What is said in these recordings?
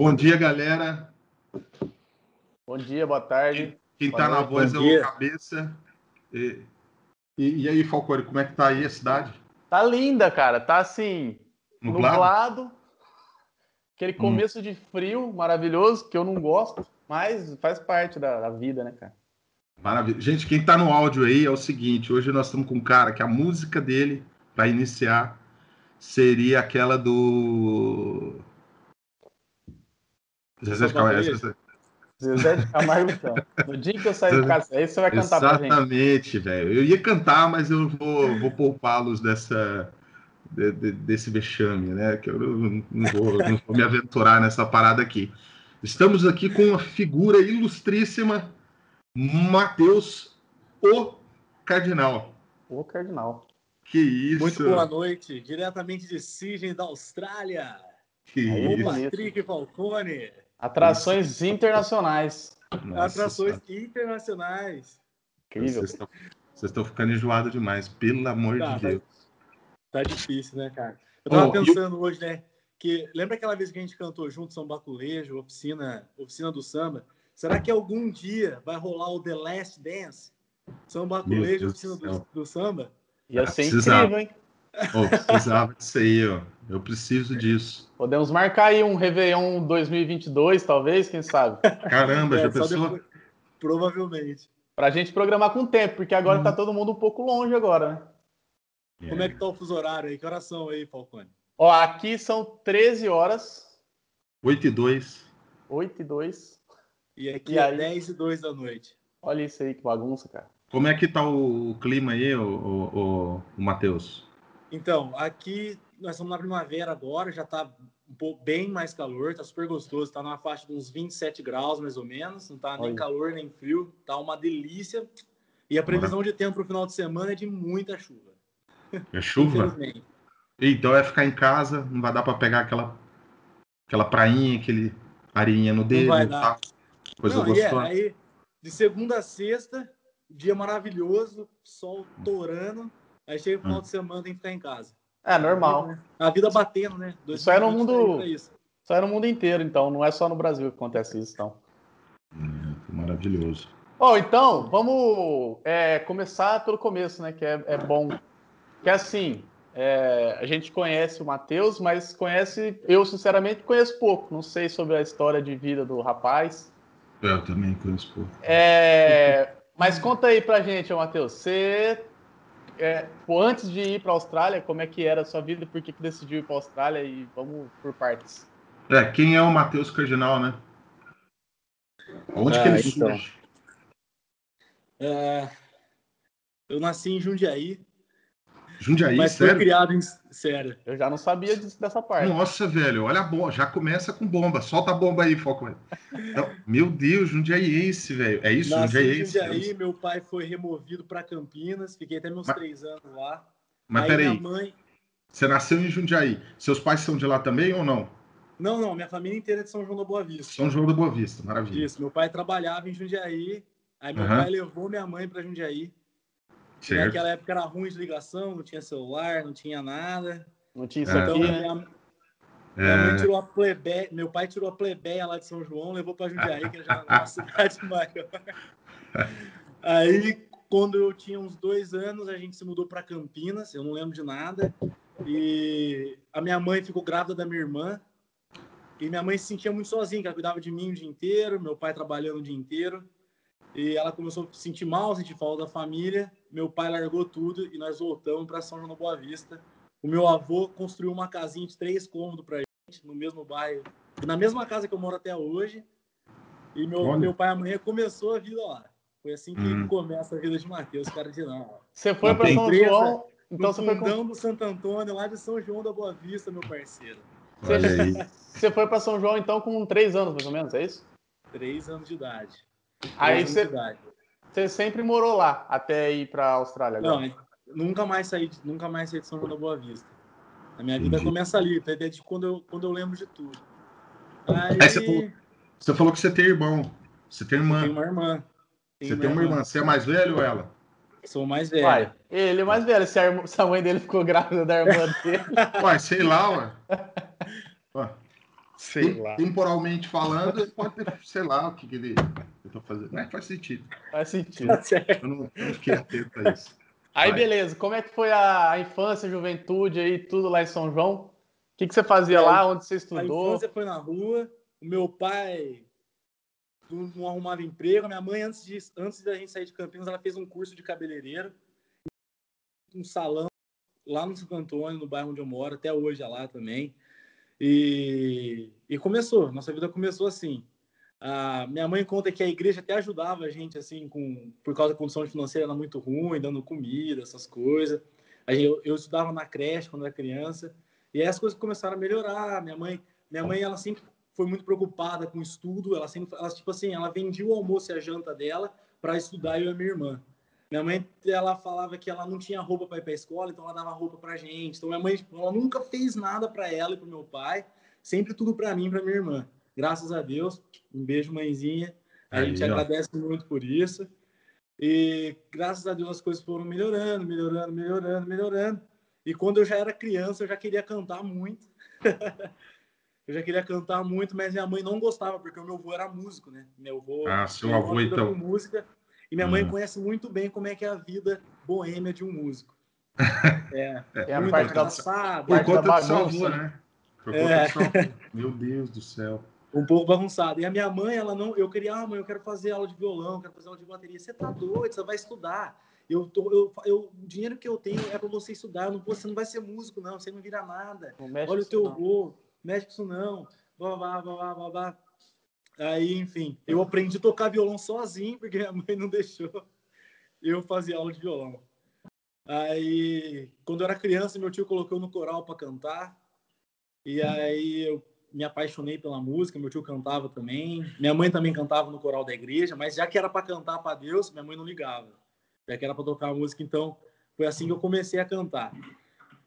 Bom dia, galera. Bom dia, boa tarde. Quem está na voz é o Cabeça. E, e, e, aí, Falcone, como é que tá aí a cidade? Tá linda, cara. Tá assim, nublado. nublado aquele hum. começo hum. de frio maravilhoso, que eu não gosto, mas faz parte da, da vida, né, cara? Maravilha. Gente, quem está no áudio aí é o seguinte: hoje nós estamos com um cara que a música dele, para iniciar, seria aquela do. Zezé de Camargo. Zezé de Camargo. No dia que eu sair de casa, aí você vai cantar Exatamente, pra gente. Exatamente, velho. Eu ia cantar, mas eu vou, vou poupá-los dessa, de, de, desse vexame, né? Que eu não, não, vou, não vou me aventurar nessa parada aqui. Estamos aqui com uma figura ilustríssima Matheus, o Cardinal. O Cardinal. Que isso. Muito boa noite, diretamente de Sydney, da Austrália. Que o isso. Patrick Falcone. Atrações isso. internacionais. Nossa, Atrações internacionais. Incrível. Vocês estão ficando enjoados demais, pelo amor tá, de Deus. Tá, tá, difícil, né, cara? Eu tava oh, pensando eu... hoje, né? Que lembra aquela vez que a gente cantou junto São Baculejo, oficina, oficina do samba? Será que algum dia vai rolar o The Last Dance? Samba Culejo, oficina do, do, samba? Ia ser incrível, hein? Oh, precisava disso aí, ó. Eu preciso disso. Podemos marcar aí um Réveillon 2022, talvez, quem sabe? Caramba, é, já pensou? Depois, provavelmente. Pra gente programar com tempo, porque agora hum. tá todo mundo um pouco longe agora, né? Como é que tá o fuso horário aí? Que horas são aí, Falcone? Ó, aqui são 13 horas. 8 e 2. 8 e 2. E aqui e é aí... 10 e 2 da noite. Olha isso aí, que bagunça, cara. Como é que tá o clima aí, o, o, o, o Matheus? Então, aqui nós estamos na primavera agora, já tá um pouco, bem mais calor, tá super gostoso, tá numa faixa de uns 27 graus mais ou menos, não tá nem calor nem frio, tá uma delícia. E a previsão de tempo para o final de semana é de muita chuva. É chuva? Então é ficar em casa, não vai dar para pegar aquela aquela prainha, aquele areinha no dedo, vai. Tá? Coisa Não, gostosa. É, aí, de segunda a sexta, dia maravilhoso, sol torando. Aí chega o final hum. de semana tem que ficar em casa. É normal. A vida batendo, né? Isso é no mundo. Isso. isso é no mundo inteiro, então. Não é só no Brasil que acontece isso, então. Hum, maravilhoso. Bom, então, vamos é, começar pelo começo, né? Que é, é bom. Que é assim, é, a gente conhece o Matheus, mas conhece, eu sinceramente conheço pouco. Não sei sobre a história de vida do rapaz. É, eu também conheço pouco. É, mas conta aí pra gente, Matheus. Você, é, antes de ir para a Austrália, como é que era a sua vida? Por que, que decidiu ir para a Austrália? E vamos por partes. É, quem é o Matheus Cardinal, né? Onde ah, que ele então. surge? É, eu nasci em Jundiaí, Jundiaí, Mas sério? foi criado em... Sério. Eu já não sabia disso, dessa parte. Nossa, velho, olha a bomba. Já começa com bomba. Solta a bomba aí, Foco. Então, meu Deus, Jundiaiense, velho. É isso, Nasci Jundiaiense? Jundiaí, meu pai foi removido para Campinas. Fiquei até meus Mas... três anos lá. Mas aí peraí. Mãe... Você nasceu em Jundiaí. Seus pais são de lá também ou não? Não, não. Minha família inteira é de São João da Boa Vista. São João da Boa Vista, maravilha. Isso. Meu pai trabalhava em Jundiaí. Aí meu uhum. pai levou minha mãe para Jundiaí. Certo. Naquela época era ruim de ligação, não tinha celular, não tinha nada. Não tinha isso então, aqui, né? minha, minha mãe tirou a plebeia, meu pai tirou a plebeia lá de São João, levou para Jundiaí, que já é uma cidade maior. Aí, quando eu tinha uns dois anos, a gente se mudou para Campinas, eu não lembro de nada. E a minha mãe ficou grávida da minha irmã. E minha mãe se sentia muito sozinha, que ela cuidava de mim o dia inteiro, meu pai trabalhando o dia inteiro. E ela começou a se sentir mal, sentir falta da família. Meu pai largou tudo e nós voltamos para São João da Boa Vista. O meu avô construiu uma casinha de três cômodos para gente, no mesmo bairro, na mesma casa que eu moro até hoje. E meu, meu pai amanhã começou a vida lá. Foi assim que hum. começa a vida de Matheus Cardinal. Você foi para São João? Então você foi com... do Santo Antônio, lá de São João da Boa Vista, meu parceiro. Você, você foi para São João então com três anos, mais ou menos, é isso? Três anos de idade. Aí você, você sempre morou lá até ir para a Austrália? Agora. Não, nunca mais saí, nunca mais saí de São João da Boa Vista. A minha vida Entendi. começa ali, tá? desde quando eu, quando eu lembro de tudo. Aí... Aí você, falou, você, falou, que você tem irmão. Você tem irmã. Tem uma irmã. Tem você tem uma irmã. irmã. Você é mais velho ou ela? Sou mais velho. Uai, ele é mais velho. Se a, se a mãe dele ficou grávida da irmã dele. Uai, sei lá, ué. ué. Sei lá. temporalmente falando, ele pode ter, sei lá, o que, que ele eu fazendo. Mas faz sentido. Faz sentido. Tá eu não, não fiquei atento a isso. Aí, Vai. beleza. Como é que foi a infância, a juventude aí, tudo lá em São João? O que, que você fazia é, lá? Onde você estudou? A infância foi na rua. O meu pai não arrumava emprego. A minha mãe, antes, de, antes da gente sair de Campinas, ela fez um curso de cabeleireiro. Um salão lá no Santo Antônio, no bairro onde eu moro. Até hoje é lá também. E, e começou. Nossa vida começou assim. A minha mãe conta que a igreja até ajudava a gente, assim, com, por causa da condição financeira era muito ruim, dando comida, essas coisas. Aí eu, eu estudava na creche quando era criança, e aí as coisas começaram a melhorar. Minha mãe, minha mãe, ela sempre foi muito preocupada com o estudo, ela sempre, ela, tipo assim, ela vendia o almoço e a janta dela para estudar eu e minha irmã. Minha mãe, ela falava que ela não tinha roupa para ir para a escola, então ela dava roupa para gente. Então minha mãe, tipo, ela nunca fez nada para ela e para meu pai, sempre tudo para mim e para minha irmã. Graças a Deus. Um beijo, mãezinha. A Aí, gente ó. agradece muito por isso. E graças a Deus as coisas foram melhorando, melhorando, melhorando, melhorando. E quando eu já era criança, eu já queria cantar muito. eu já queria cantar muito, mas minha mãe não gostava, porque o meu avô era músico, né? Meu avô. Ah, seu avô, então. música. E minha mãe hum. conhece muito bem como é que é a vida boêmia de um músico. É, é a parte da, Por conta do seu avô, né? Por conta é. do. Meu Deus do céu um pouco bagunçado. E a minha mãe, ela não, eu queria, ah, mãe, eu quero fazer aula de violão, quero fazer aula de bateria. Você tá doido, você vai estudar. Eu tô, eu, eu, o dinheiro que eu tenho é para você estudar. Não, você não vai ser músico, não. Você não vira nada. Não Olha o teu avô, mexe com isso não. Blá, blá, blá, blá, blá. Aí, enfim, eu aprendi a tocar violão sozinho, porque minha mãe não deixou eu fazer aula de violão. Aí, quando eu era criança, meu tio colocou no coral para cantar. E aí eu me apaixonei pela música, meu tio cantava também, minha mãe também cantava no coral da igreja, mas já que era para cantar para Deus, minha mãe não ligava. Já que era para tocar a música, então foi assim que eu comecei a cantar.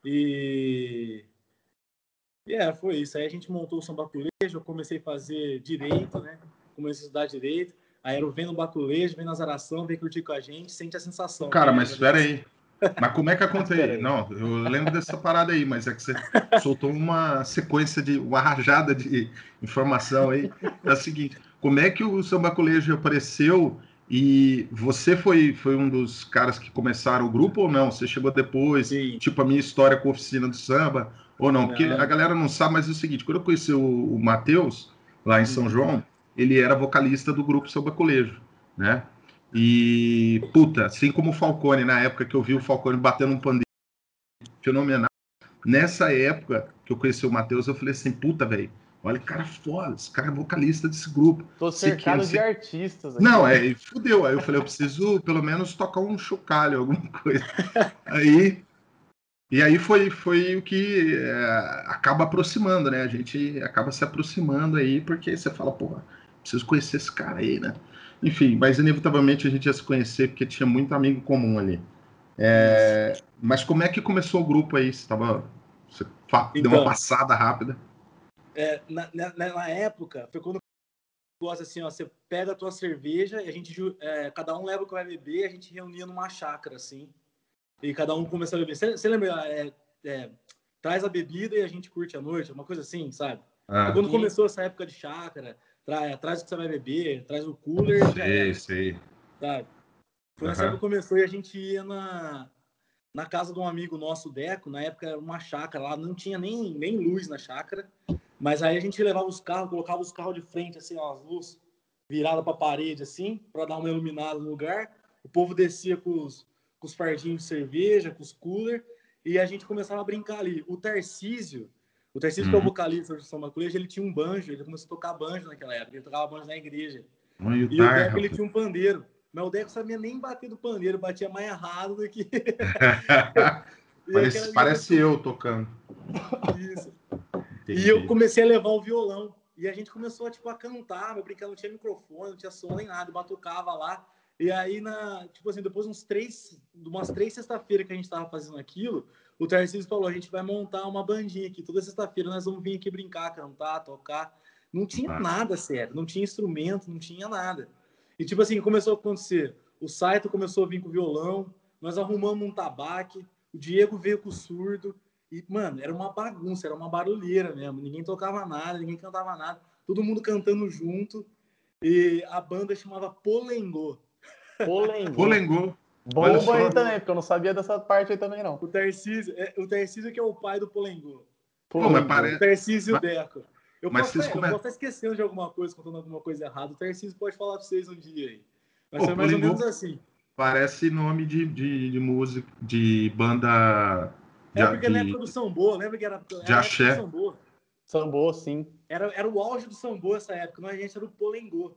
E e é, foi isso. Aí a gente montou o samba colégio, eu comecei a fazer direito, né? Comecei a estudar direito. Aí era vendo o baculejo, vendo as arações, vem curtir com a gente, sente a sensação. Cara, né? mas espera aí. Mas como é que aconteceu? Não, eu lembro dessa parada aí, mas é que você soltou uma sequência de uma rajada de informação aí. É o seguinte: como é que o samba colégio apareceu e você foi, foi um dos caras que começaram o grupo ou não? Você chegou depois, Sim. tipo a minha história com a oficina do samba, ou não? Porque não. a galera não sabe, mas é o seguinte: quando eu conheci o, o Matheus, lá em São João, ele era vocalista do grupo Samba Colégio, né? E, puta, assim como o Falcone, na época que eu vi o Falcone batendo um pandeiro fenomenal, nessa época que eu conheci o Matheus, eu falei assim, puta, velho, olha que cara foda, esse cara é vocalista desse grupo. Tô cercado de artistas. Aqui. Não, é, fudeu. Aí eu falei, eu preciso pelo menos tocar um chocalho, alguma coisa. aí, e aí foi, foi o que é, acaba aproximando, né? A gente acaba se aproximando aí, porque você fala, porra, preciso conhecer esse cara aí, né? Enfim, mas inevitavelmente a gente ia se conhecer porque tinha muito amigo comum ali. É, mas como é que começou o grupo aí? Você, tava, você deu uma então, passada rápida? É, na, na, na, época, foi quando gosta assim, ó, você pega a tua cerveja e a gente, é, cada um leva o que vai beber, a gente reunia numa chácara, assim, e cada um começava a beber. Você, lembra, é, é, traz a bebida e a gente curte a noite, uma coisa assim, sabe? Ah, quando começou essa época de chácara, traz, traz o que você vai beber, traz o cooler. Sei, sei. Sabe? Foi nessa uhum. época que começou e a gente ia na, na casa de um amigo nosso, Deco, na época era uma chácara lá, não tinha nem, nem luz na chácara, mas aí a gente levava os carros, colocava os carros de frente, assim, ó, as luzes viradas para a parede, assim, para dar uma iluminada no lugar. O povo descia com os, com os fardinhos de cerveja, com os cooler, e a gente começava a brincar ali. O Tarcísio, o Tarcísio, uhum. que é o uhum. vocalista do Samba Colégio, ele tinha um banjo, ele começou a tocar banjo naquela época, ele tocava banjo na igreja. e o Deco, ele tinha um pandeiro. Mas o Deco sabia nem bater do pandeiro, batia mais errado do que. parece parece eu tocando. Isso. Entendi. E eu comecei a levar o violão. E a gente começou tipo, a cantar, meu brincar, não tinha microfone, não tinha som nem nada, batucava lá. E aí, na, tipo assim, depois de uns três, umas três sexta-feira que a gente tava fazendo aquilo, o Tarcísio falou: a gente vai montar uma bandinha aqui. Toda sexta-feira nós vamos vir aqui brincar, cantar, tocar. Não tinha nada sério, não tinha instrumento, não tinha nada. E tipo assim, começou a acontecer. O Saito começou a vir com violão, nós arrumamos um tabaque, o Diego veio com o surdo, E, mano, era uma bagunça, era uma barulheira mesmo. Ninguém tocava nada, ninguém cantava nada. Todo mundo cantando junto. E a banda chamava Polengô. Polengô. Polengô. Bomba aí também, porque eu não sabia dessa parte aí também, não. O Tarcísio, é, o Tarcísio que é o pai do Polengô. Pô, mas parece... O Tarcísio e o Deco. Eu, Mas posso, vocês eu come- posso estar esquecendo de alguma coisa, contando alguma coisa errada. O Tarcísio pode falar pra vocês um dia aí. Mas Pô, foi mais ou Polengô- menos assim. Parece nome de, de, de música, de banda. De, É porque na de- época do Sambô, lembra que era, era época axé. Sambô. Sambô, sim. Era, era o auge do Sambô essa época, não a gente era o Polengô.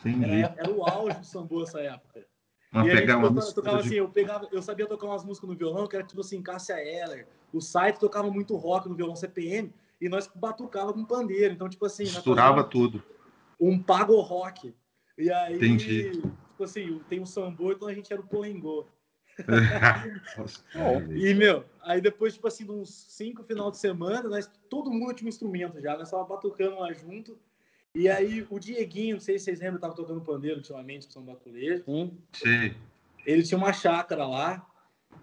Entendi. Era, era o auge do Sambô essa época. Vamos e pegar uma tocava, de- assim, eu, pegava, eu sabia tocar umas músicas no violão, que era tipo assim, Cássia Eller. O site tocava muito rock no violão CPM, e nós batucava com pandeiro. Então, tipo assim, misturava tudo. um pago rock. E aí, Entendi. tipo assim, tem o Sambô, então a gente era o Polengô. Nossa, E, meu, aí depois, tipo assim, de uns cinco final de semana, nós, todo mundo tinha um instrumento já, nós tava batucando lá junto. E aí o Dieguinho, não sei se vocês lembram, tava tocando pandeiro ultimamente com São Baculejo. Sim. Ele tinha uma chácara lá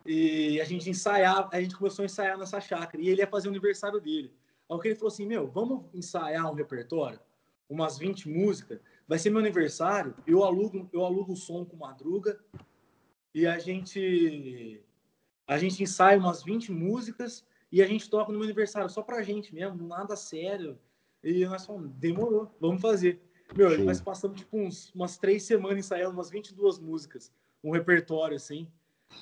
e a gente ensaiava, a gente começou a ensaiar nessa chácara e ele ia fazer o aniversário dele. Aí o que ele falou assim, meu, vamos ensaiar um repertório, umas 20 músicas, vai ser meu aniversário, eu alugo, eu alugo o som com madruga e a gente a gente ensaia umas 20 músicas e a gente toca no meu aniversário só pra gente mesmo, nada sério. E nós falamos, demorou, vamos fazer. Meu, Show. nós passamos tipo uns, umas três semanas ensaiando umas 22 músicas, um repertório assim,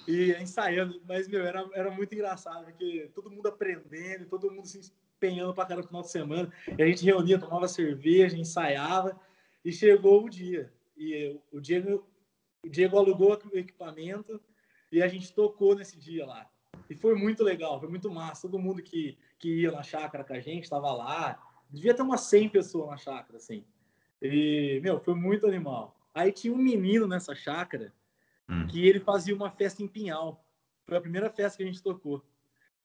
e ensaiando. Mas, meu, era, era muito engraçado, porque todo mundo aprendendo, todo mundo se empenhando pra cada final de semana. E a gente reunia, tomava cerveja, ensaiava, e chegou o dia. E o Diego, o Diego alugou o equipamento e a gente tocou nesse dia lá. E foi muito legal, foi muito massa. Todo mundo que, que ia na chácara com a gente estava lá. Devia ter umas 100 pessoas na chácara, assim. E, meu, foi muito animal. Aí tinha um menino nessa chácara Hum. que ele fazia uma festa em Pinhal. Foi a primeira festa que a gente tocou.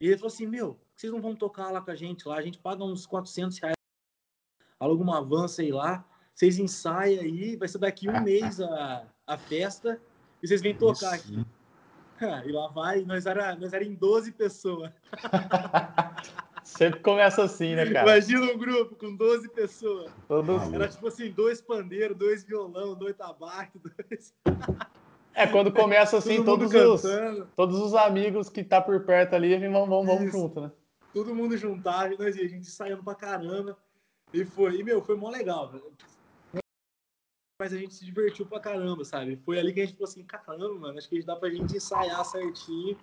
E ele falou assim, meu, vocês não vão tocar lá com a gente lá? A gente paga uns 400 reais, aluga uma van, sei lá. Vocês ensaiam aí, vai ser daqui um mês a, a festa. E vocês vêm tocar aqui. Isso. E lá vai, nós era, nós era em 12 pessoas. Sempre começa assim, né, cara? Imagina um grupo com 12 pessoas. Todos... Era tipo assim, dois pandeiros, dois violão, dois tabaco, dois... É, quando começa assim, todo todos os, cantando, todos os amigos que tá por perto ali, vamos, vamos, vamos Isso. junto, né? todo mundo ia, a gente saindo pra caramba. E foi, e meu, foi mó legal. velho. Mas a gente se divertiu pra caramba, sabe? Foi ali que a gente falou assim, caramba, mano, acho que dá pra gente ensaiar certinho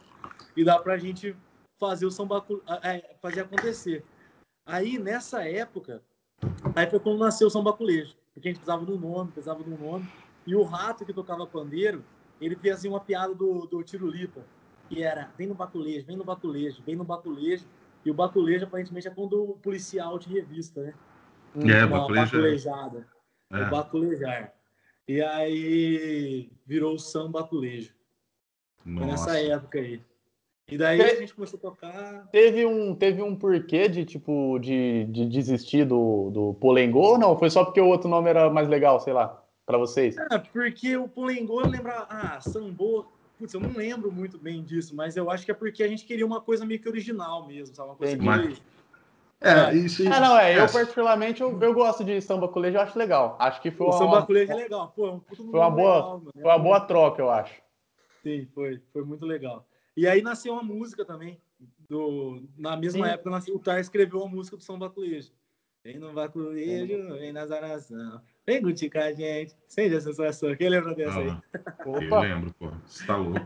e dá pra gente fazer o samba, é, fazer acontecer. Aí, nessa época, aí foi quando nasceu o sambaculejo, porque a gente precisava de um nome, precisava de um nome. E o rato que tocava pandeiro, ele fazia uma piada do, do Tirulipa, que era, vem no baculejo, vem no baculejo, vem no baculejo. E o baculejo, aparentemente, é quando o policial te revista, né? É, Uma é- baculejada. É. O baculejar. E aí virou o samba baculejo. Foi nessa época aí. E daí Te- a gente começou a tocar. Teve um, teve um porquê de, tipo, de, de desistir do, do Polengô ou não? Foi só porque o outro nome era mais legal, sei lá, pra vocês? Ah, porque o Polengô lembra. Ah, sambô. Putz, eu não lembro muito bem disso, mas eu acho que é porque a gente queria uma coisa meio que original mesmo, sabe? Uma coisa Entendi. que. É, isso, isso. Ah, não, é. Eu, é. particularmente, eu, eu gosto de samba colégio, eu acho legal. Acho que foi O uma, samba baculejo é legal. Pô, é um puto foi uma boa- legal. É foi uma um- boa troca, eu acho. Sim, foi, foi muito legal. E aí nasceu uma música também. Do, na mesma Sim. época, nasceu, o Tar escreveu uma música do São Baculejo. Vem no Baculejo, vem na zaração. Vem curtir com a gente. Seja a sensação. Quem lembra dessa aí? Ah, eu Opa, lembro, pô. Você tá louco.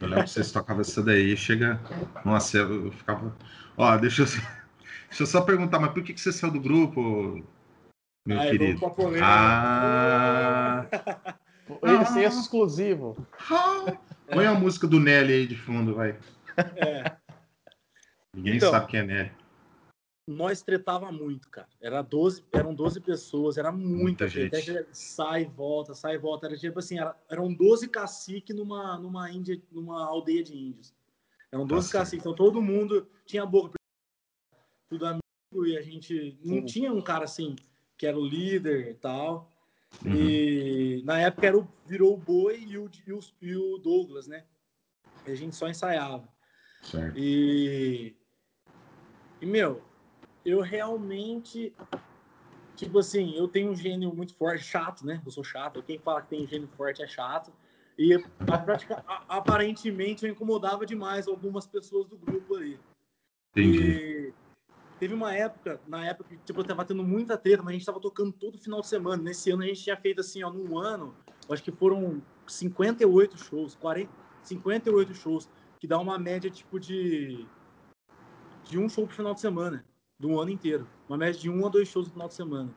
Eu lembro que vocês tocavam essa daí, chega. Nossa, eu ficava. Ó, deixa eu, deixa eu só perguntar, mas por que, que você saiu do grupo, meu Aí, querido? vamos pra polêmica. Ah! esse é exclusivo. Põe a música do Nelly aí de fundo, vai. É, Ninguém Então. sabe quem é Nelly. nós tretava muito, cara. Era 12, eram 12 pessoas, era muita, Muita gente. gente. Sai e volta, sai e volta. Era tipo assim, era- eram 12 caciques numa, numa, índia, numa aldeia de índios. Eram 12 Tá certo. caciques. Então todo mundo tinha boca. Tudo amigo e a gente não Sim. tinha um cara assim que era o líder e tal. Uhum. E na época era o, virou o Boi e o, e, o, e o Douglas, né? E a gente só ensaiava. Certo. E, E, meu, eu realmente. Tipo assim, eu tenho um gênio muito forte, chato, né? Eu sou chato. Quem fala que tem gênio forte é chato. E prática, aparentemente eu incomodava demais algumas pessoas do grupo ali. Entendi. E teve uma época, na época que tipo, eu tava tendo muita treta, mas a gente tava tocando todo final de semana. Nesse ano a gente tinha feito assim, ó, num ano, acho que foram 58 shows, 40, 58 shows, que dá uma média tipo de de um show por final de semana, do ano inteiro. Uma média de um a dois shows no final de semana.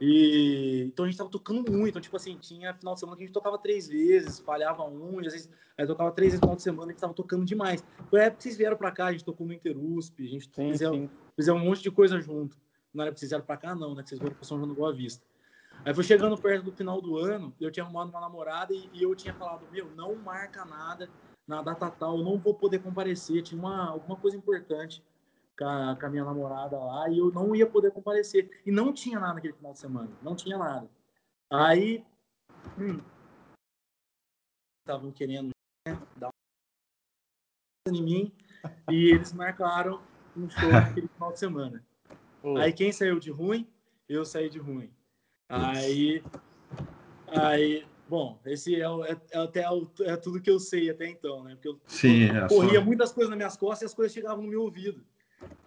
E então a gente tava tocando muito. Então, tipo assim, tinha final de semana que a gente tocava três vezes, falhava um, e às vezes aí tocava três vezes no final de semana, a gente tava tocando demais. Foi a época que vocês vieram pra cá, a gente tocou no Interusp, a gente sim, fizemos, fizemos um monte de coisa junto. Não era que vocês pra cá, não, né? Que vocês foram pro São João do Boa Vista. Aí foi chegando perto do final do ano, eu tinha arrumado uma namorada e, e eu tinha falado, meu, não marca nada na data tal, eu não vou poder comparecer, tinha uma, alguma coisa importante com a, com a, minha namorada lá e eu não ia poder comparecer. E não tinha nada naquele final de semana, não tinha nada. Aí, estavam hum, querendo né, dar uma em mim e eles marcaram um show naquele final de semana. Aí quem saiu de ruim? Eu saí de ruim. Aí, aí Bom, esse é, é, é até o, é tudo que eu sei até então, né? Porque eu, Sim, é corria só... muitas coisas nas minhas costas e as coisas chegavam no meu ouvido.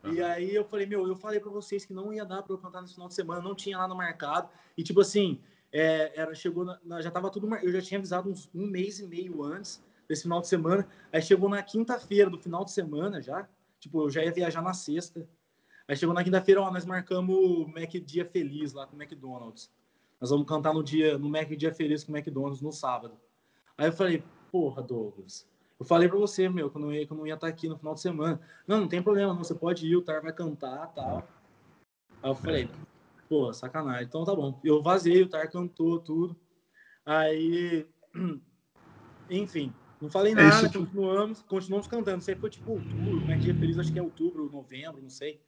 E aí eu falei, meu, eu falei para vocês que não ia dar para eu cantar nesse final de semana, não tinha nada marcado. E tipo assim, é, era, chegou na, já tava tudo, eu já tinha avisado uns um mês e meio antes desse final de semana. Aí chegou na quinta-feira do final de semana já, tipo, eu já ia viajar na sexta. Aí chegou na quinta-feira, ó, nós marcamos o Mac Dia Feliz lá com o McDonald's. Nós vamos cantar no dia, no Mac Dia Feliz com o McDonald's no sábado. Aí eu falei, porra, Douglas, eu falei para você, meu, que eu não ia, que eu não ia estar aqui no final de semana. Não, não tem problema, não, você pode ir, o Tar vai cantar tal. Aí eu falei, pô, sacanagem. Então tá bom. Eu vazei, o Tar cantou tudo. Aí, enfim, não falei é nada, é continuamos, continuamos cantando. Isso aí foi tipo outubro, né? Dia feliz, acho que é outubro, novembro, não sei.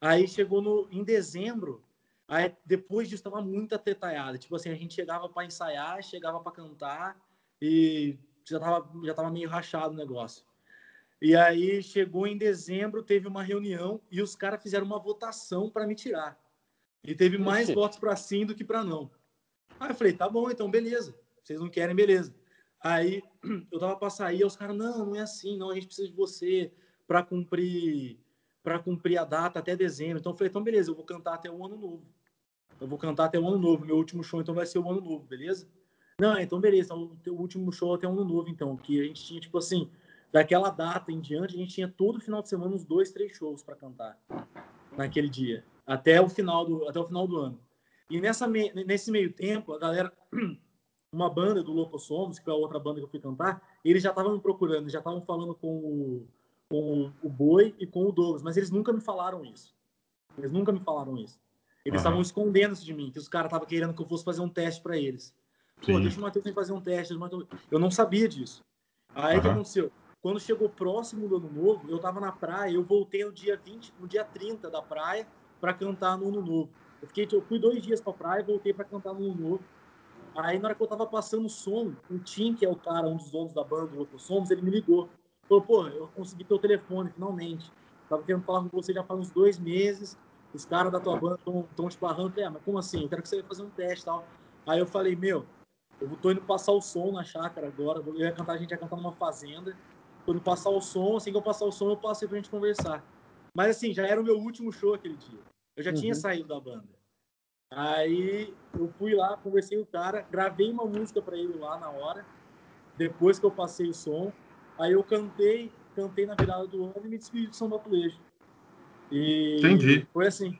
Aí chegou no, em dezembro, aí depois disso tava muito atetaiada. Tipo assim, a gente chegava para ensaiar, chegava para cantar e já tava, já tava meio rachado o negócio. E aí chegou em dezembro, teve uma reunião e os caras fizeram uma votação para me tirar. E teve mais votos para sim do que para não. Aí eu falei, tá bom, então beleza. Vocês não querem, beleza. Aí eu tava para sair, os caras, não, não é assim, não, a gente precisa de você para cumprir para cumprir a data até dezembro. Então eu falei, então beleza, eu vou cantar até o ano novo. Eu vou cantar até o ano novo. Meu último show então vai ser o ano novo, beleza? Não, então beleza, o teu último show até ano novo, então, que a gente tinha, tipo assim, daquela data em diante, a gente tinha todo final de semana uns dois, três shows para cantar naquele dia, até o final do, até o final do ano. E nessa, nesse meio tempo, a galera, uma banda do Louco Somos, que é a outra banda que eu fui cantar, eles já estavam me procurando, já estavam falando com o, com o Boi e com o Douglas, mas eles nunca me falaram isso. Eles nunca me falaram isso. Eles estavam escondendo isso de mim, que os caras estavam querendo que eu fosse fazer um teste para eles. Pô, deixa o Matheus fazer um teste. Eu não sabia disso. Aí o que aconteceu? Quando chegou próximo do ano novo, eu tava na praia, eu voltei no dia 20, no dia 30 da praia para cantar no ano novo. Eu, fiquei, eu fui dois dias pra praia e voltei para cantar no ano novo. Aí, na hora que eu tava passando o som, o Tim, que é o cara, um dos donos da banda do Louco Somos, ele me ligou. Falou, pô, eu consegui teu telefone, finalmente. Tava querendo falar com você já faz uns dois meses. Os caras da tua banda estão te barrando. É, mas como assim? Eu quero que você venha fazer um teste e tal. Aí eu falei, meu, eu tô indo passar o som na chácara agora. Eu ia cantar, a gente ia cantar numa fazenda. Tô indo passar o som, assim que eu passar o som, eu passei pra gente conversar. Mas assim, já era o meu último show aquele dia. Eu já uhum. tinha saído da banda. Aí eu fui lá, conversei com o cara, gravei uma música para ele lá na hora, depois que eu passei o som. Aí eu cantei, cantei na virada do ano e me despedi do São Batulejo. E Entendi. Foi assim.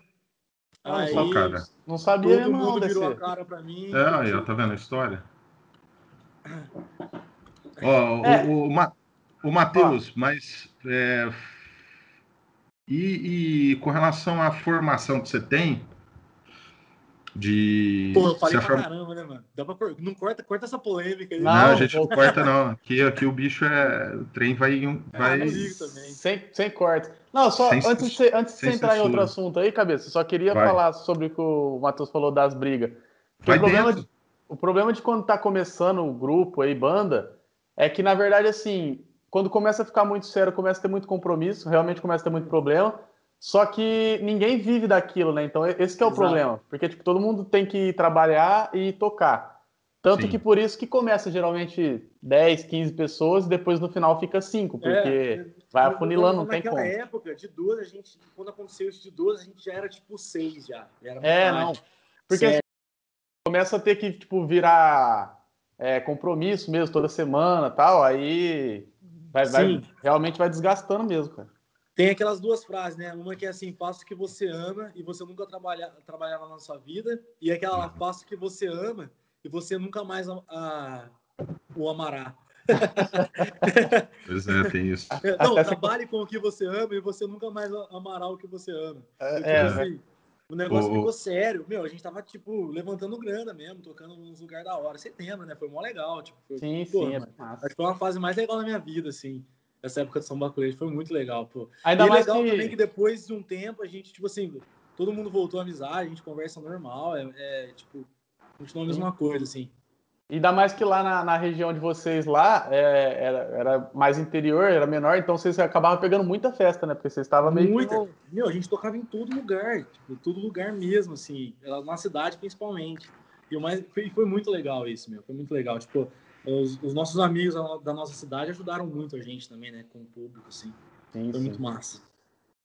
Aí, só, cara. Não sabia todo mundo virou a cara pra mim. É, aí, ó, tá vendo a história? Ó, é. o, o, o Matheus, mas é, e, e, com relação à formação que você tem de. Pô, eu falei pra form... caramba, né, mano? Dá pra... Não corta, corta essa polêmica aí. Não, não a gente não corta, não. Aqui, aqui o bicho é. O trem vai. vai... É, sem, sem corte. Não, só sem, antes, de, antes de você entrar censura. em outro assunto aí, cabeça, só queria vai. falar sobre o que o Matheus falou das brigas. Vai o, problema de, o problema de quando tá começando o grupo aí, banda, é que, na verdade, assim, quando começa a ficar muito sério, começa a ter muito compromisso, realmente começa a ter muito problema. Só que ninguém vive daquilo, né? Então esse que é o Exato. problema. Porque tipo, todo mundo tem que trabalhar e tocar. Tanto Sim. que por isso que começa geralmente 10, 15 pessoas e depois no final fica 5, porque é, vai afunilando, não tem como. Naquela época, de duas, a gente, quando aconteceu isso de duas, a gente já era tipo 6 já. já é, não. Porque assim, começa a ter que tipo, virar é, compromisso mesmo toda semana tal, aí vai, vai, realmente vai desgastando mesmo, cara. Tem aquelas duas frases, né? Uma que é assim, faça o que você ama e você nunca trabalha, trabalhava na sua vida. E aquela, uhum. faça o que você ama e você nunca mais a, a, o amará. pois é, tem isso. Não, trabalhe com o que você ama e você nunca mais amará o que você ama. É, tipo é, assim, o negócio ficou sério. Meu, a gente tava, tipo, levantando grana mesmo, tocando nos lugares da hora. Você lembra, né? Foi mó legal. Tipo, foi, sim, pô, sim. É acho que foi uma fase mais legal da minha vida, assim essa época de São Baculejo foi muito legal, pô. Ainda e mais legal que... também que depois de um tempo a gente, tipo assim, todo mundo voltou a amizade, a gente conversa normal, é, é tipo, continua a mesma coisa, assim. Ainda mais que lá na, na região de vocês lá é, era, era, mais interior, era menor, então vocês acabavam pegando muita festa, né? Porque vocês estavam meio. Muita. Que... Meu, a gente tocava em todo lugar, tipo, todo lugar mesmo, assim, na cidade principalmente. E o mais, foi, foi muito legal isso, meu. Foi muito legal. Tipo, os, os, nossos amigos da nossa cidade ajudaram muito a gente também, né? Com o público, assim. Sim, Foi sim. muito massa.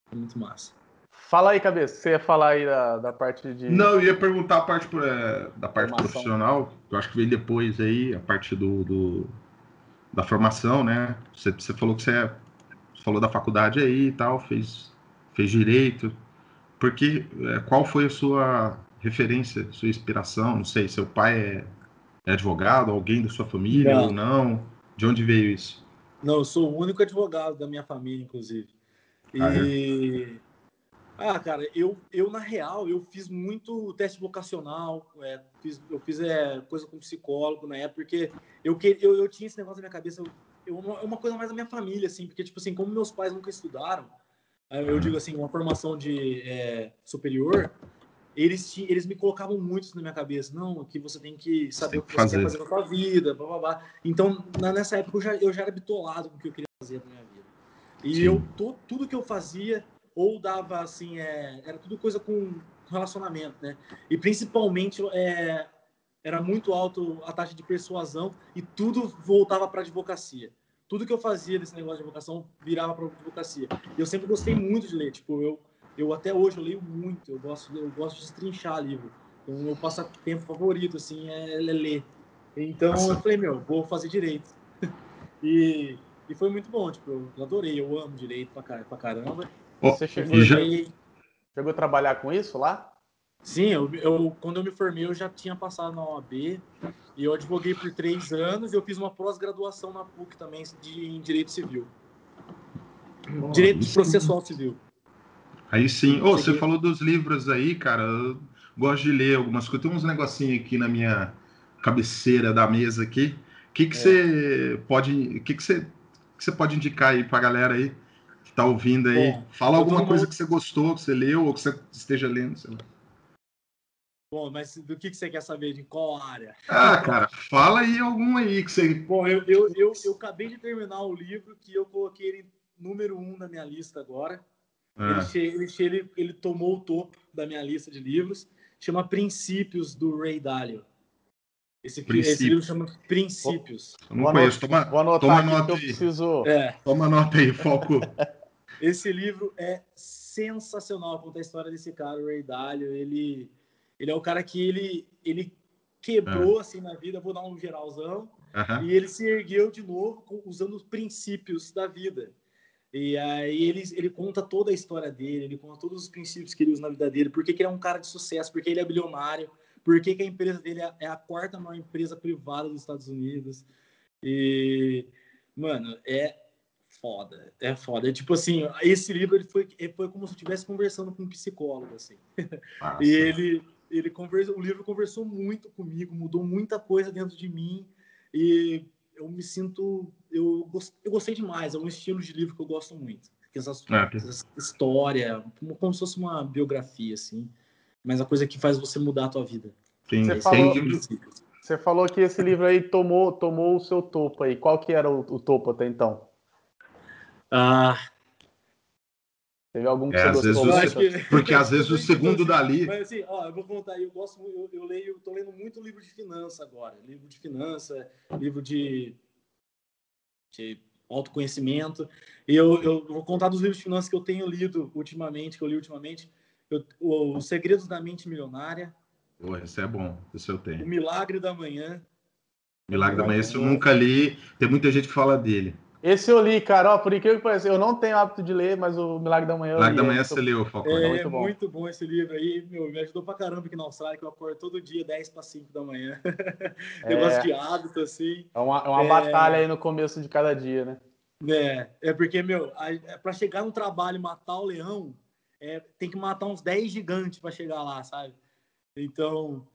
Foi muito massa. Fala aí, cabeça. Você ia falar aí da, da parte de. Não, eu ia perguntar a parte é, da parte formação. profissional. Eu acho que veio depois aí, a parte do, do da formação, né? Você, você falou que você, é, falou da faculdade aí e tal, fez, fez direito. Porque é, qual foi a sua referência, sua inspiração? Não sei, seu pai é é advogado, alguém da sua família não. ou não? De onde veio isso? Não, eu sou o único advogado da minha família, inclusive. E. Ah, é? ah cara, eu, eu na real, eu fiz muito teste vocacional, é, fiz, eu fiz é, coisa com psicólogo na época, porque eu, eu, eu tinha esse negócio na minha cabeça, eu, é uma coisa mais da minha família, assim, porque, tipo assim, como meus pais nunca estudaram, eu digo assim, uma formação de é, superior, eles, eles me colocavam muito na minha cabeça. Não, que você tem que saber tem o que fazer. você quer fazer na sua vida, blá, blá, blá. Então, na, nessa época, eu já, eu já era bitolado com o que eu queria fazer na minha vida. E Sim. eu, to, tudo que eu fazia, ou dava, assim, é, era tudo coisa com relacionamento, né? E, principalmente, é, era muito alto a taxa de persuasão e tudo voltava para advocacia. Tudo que eu fazia desse negócio de advocação virava para advocacia. E eu sempre gostei muito de ler. Tipo, eu eu até hoje eu leio muito, eu gosto, eu gosto de destrinchar livro. Então, o meu passatempo favorito, assim, é, é ler. Então, Nossa. eu falei, meu, vou fazer direito. e, e foi muito bom, tipo, eu adorei, eu amo direito pra, pra caramba. Você chegou, já... chegou a trabalhar com isso lá? Sim, eu, eu, quando eu me formei, eu já tinha passado na OAB e eu advoguei por três anos e eu fiz uma pós-graduação na PUC também de, em Direito Civil. Direito Processual Civil. Aí sim. Oh, você falou dos livros aí, cara. Eu gosto de ler algumas coisas. Tem uns negocinhos aqui na minha cabeceira da mesa aqui. O que, que é. você pode. que, que, você, que você pode indicar aí pra galera aí que tá ouvindo aí? Bom, Fala alguma coisa que você gostou, que você leu, ou que você esteja lendo, sei lá. Bom, mas do que, que você quer saber? De qual área? Ah, cara, fala aí algum aí que você. Bom, eu, eu, eu, eu acabei de terminar o livro que eu coloquei ele número um na minha lista agora. Ah. Ele, ele, ele, tomou o topo da minha lista de livros. Chama Princípios, do Ray Dalio. Esse, esse livro chama Princípios. Eu não conheço. Toma, toma nota aí. Preciso... É. Toma nota aí, foco. esse livro é sensacional. Conta a história desse cara, o Ray Dalio. Ele, ele é o cara que ele, ele quebrou ah. assim na vida. Vou dar um geralzão. Uh -huh. E ele se ergueu de novo usando os princípios da vida. E aí ele, ele conta toda a história dele, ele conta todos os princípios que ele usa na vida dele, por que, que ele é um cara de sucesso, por que ele é bilionário, por que, que a empresa dele é, é a quarta maior empresa privada dos Estados Unidos. E, mano, é foda, é foda. É tipo assim, esse livro ele foi, ele foi como se eu estivesse conversando com um psicólogo, assim. Nossa. E ele, ele conversou, o livro conversou muito comigo, mudou muita coisa dentro de mim. E eu me sinto. Eu, eu gostei demais, é um estilo de livro que eu gosto muito. Essas, é. essa história, como, como se fosse uma biografia, assim. Mas a coisa que faz você mudar a tua vida. Sim, você, falou, você falou que esse livro aí tomou, tomou o seu topo aí. Qual que era o, o topo até então? Ah, Teve algum que É, você gostou? vezes muito? você- Porque às vezes o segundo dali. Mas assim, ó, eu vou contar, eu gosto, eu, eu leio, tô lendo muito livro de finança agora, livro de finança, livro de, de autoconhecimento. E eu, eu vou contar dos livros de finanças que eu tenho lido ultimamente, que eu li ultimamente. Eu, o, Os Segredos da Mente Milionária, Pô, esse é bom, esse eu O tenho. Milagre da Manhã. Milagre da Manhã, esse eu nunca li. Tem muita gente que fala dele. Esse eu li, cara, ó, por incrível que pareça, eu não tenho hábito de ler, mas o Milagre da Manhã Milagre da Manhã é você muito- leu, Falcone. É, muito é bom. muito bom esse livro aí, meu, me ajudou pra caramba aqui na Austrália, que eu acordo todo dia 10 para 5 da manhã. Negócio de hábito, assim. É uma, é uma É. batalha aí no começo de cada dia, né? É, é porque, meu, para chegar no trabalho e matar o leão, é, tem que matar uns 10 gigantes para chegar lá, sabe? Então,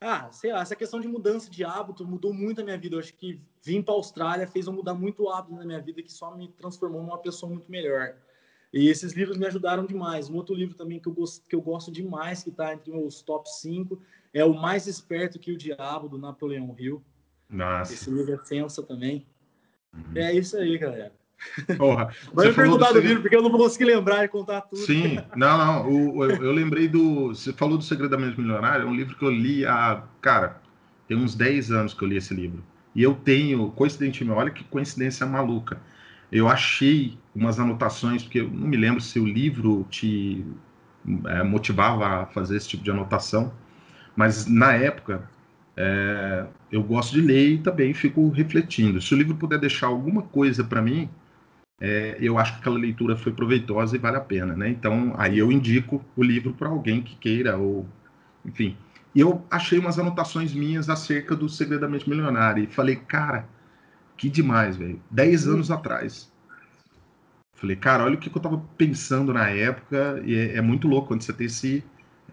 ah, sei lá, essa questão de mudança de hábito mudou muito a minha vida. Eu acho que vir para a Austrália fez eu mudar muito o hábito na minha vida, que só me transformou numa pessoa muito melhor. E esses livros me ajudaram demais. Um outro livro também que eu gosto, que eu gosto demais, que está entre meus top 5, é O Mais Esperto que o Diabo, do Napoleão Hill. Nossa. Esse livro é tensa também. Uhum. É isso aí, galera. Porra, Vai me perguntar do do livro, porque eu não vou conseguir lembrar e contar tudo. Sim, não, não. o- eu, eu lembrei do. Você falou do Segredo da Mente Milionária, é um livro que eu li há. Cara, tem uns 10 anos que eu li esse livro. E eu tenho, coincidentemente, olha que coincidência maluca. Eu achei umas anotações, porque eu não me lembro se o livro te é, motivava a fazer esse tipo de anotação, mas na época é, eu gosto de ler e também fico refletindo. Se o livro puder deixar alguma coisa para mim, é, eu acho que aquela leitura foi proveitosa e vale a pena, né? Então, aí eu indico o livro para alguém que queira, ou enfim. E eu achei umas anotações minhas acerca do Segredo da Mente Milionária e falei, cara, que demais, velho. Dez anos atrás. Falei, cara, olha o que eu tava pensando na época, e é, é muito louco quando você tem esse,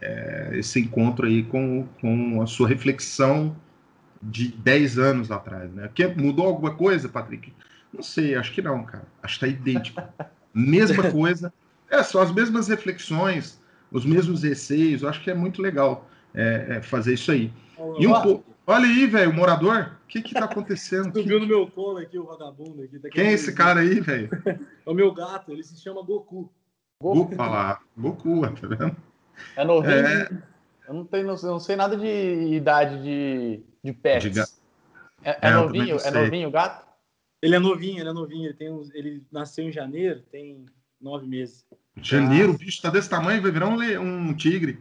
é, esse encontro aí com, com a sua reflexão de 10 anos atrás, né? Que mudou alguma coisa, Patrick? Não sei, acho que não, cara. Acho que tá idêntico. Mesma coisa. É, são as mesmas reflexões, os mesmos receios. Eu acho que é muito legal é, é, fazer isso aí. E um pouco. Olha aí, velho, o morador. O que que tá acontecendo? Subiu no meu colo aqui, o vagabundo aqui. tá Quem é esse cara aí, velho? É o meu gato, ele se chama Goku. Goku, olha lá. Goku, tá vendo? É novinho. É. Eu não, tenho, não sei nada de idade de, de pets. De ga- É, é É, novinho? É novinho o gato? Ele é novinho, ele é novinho. Ele, tem uns, ele nasceu em janeiro, tem nove meses. Janeiro, o bicho tá desse tamanho, vai virar um, le- um tigre.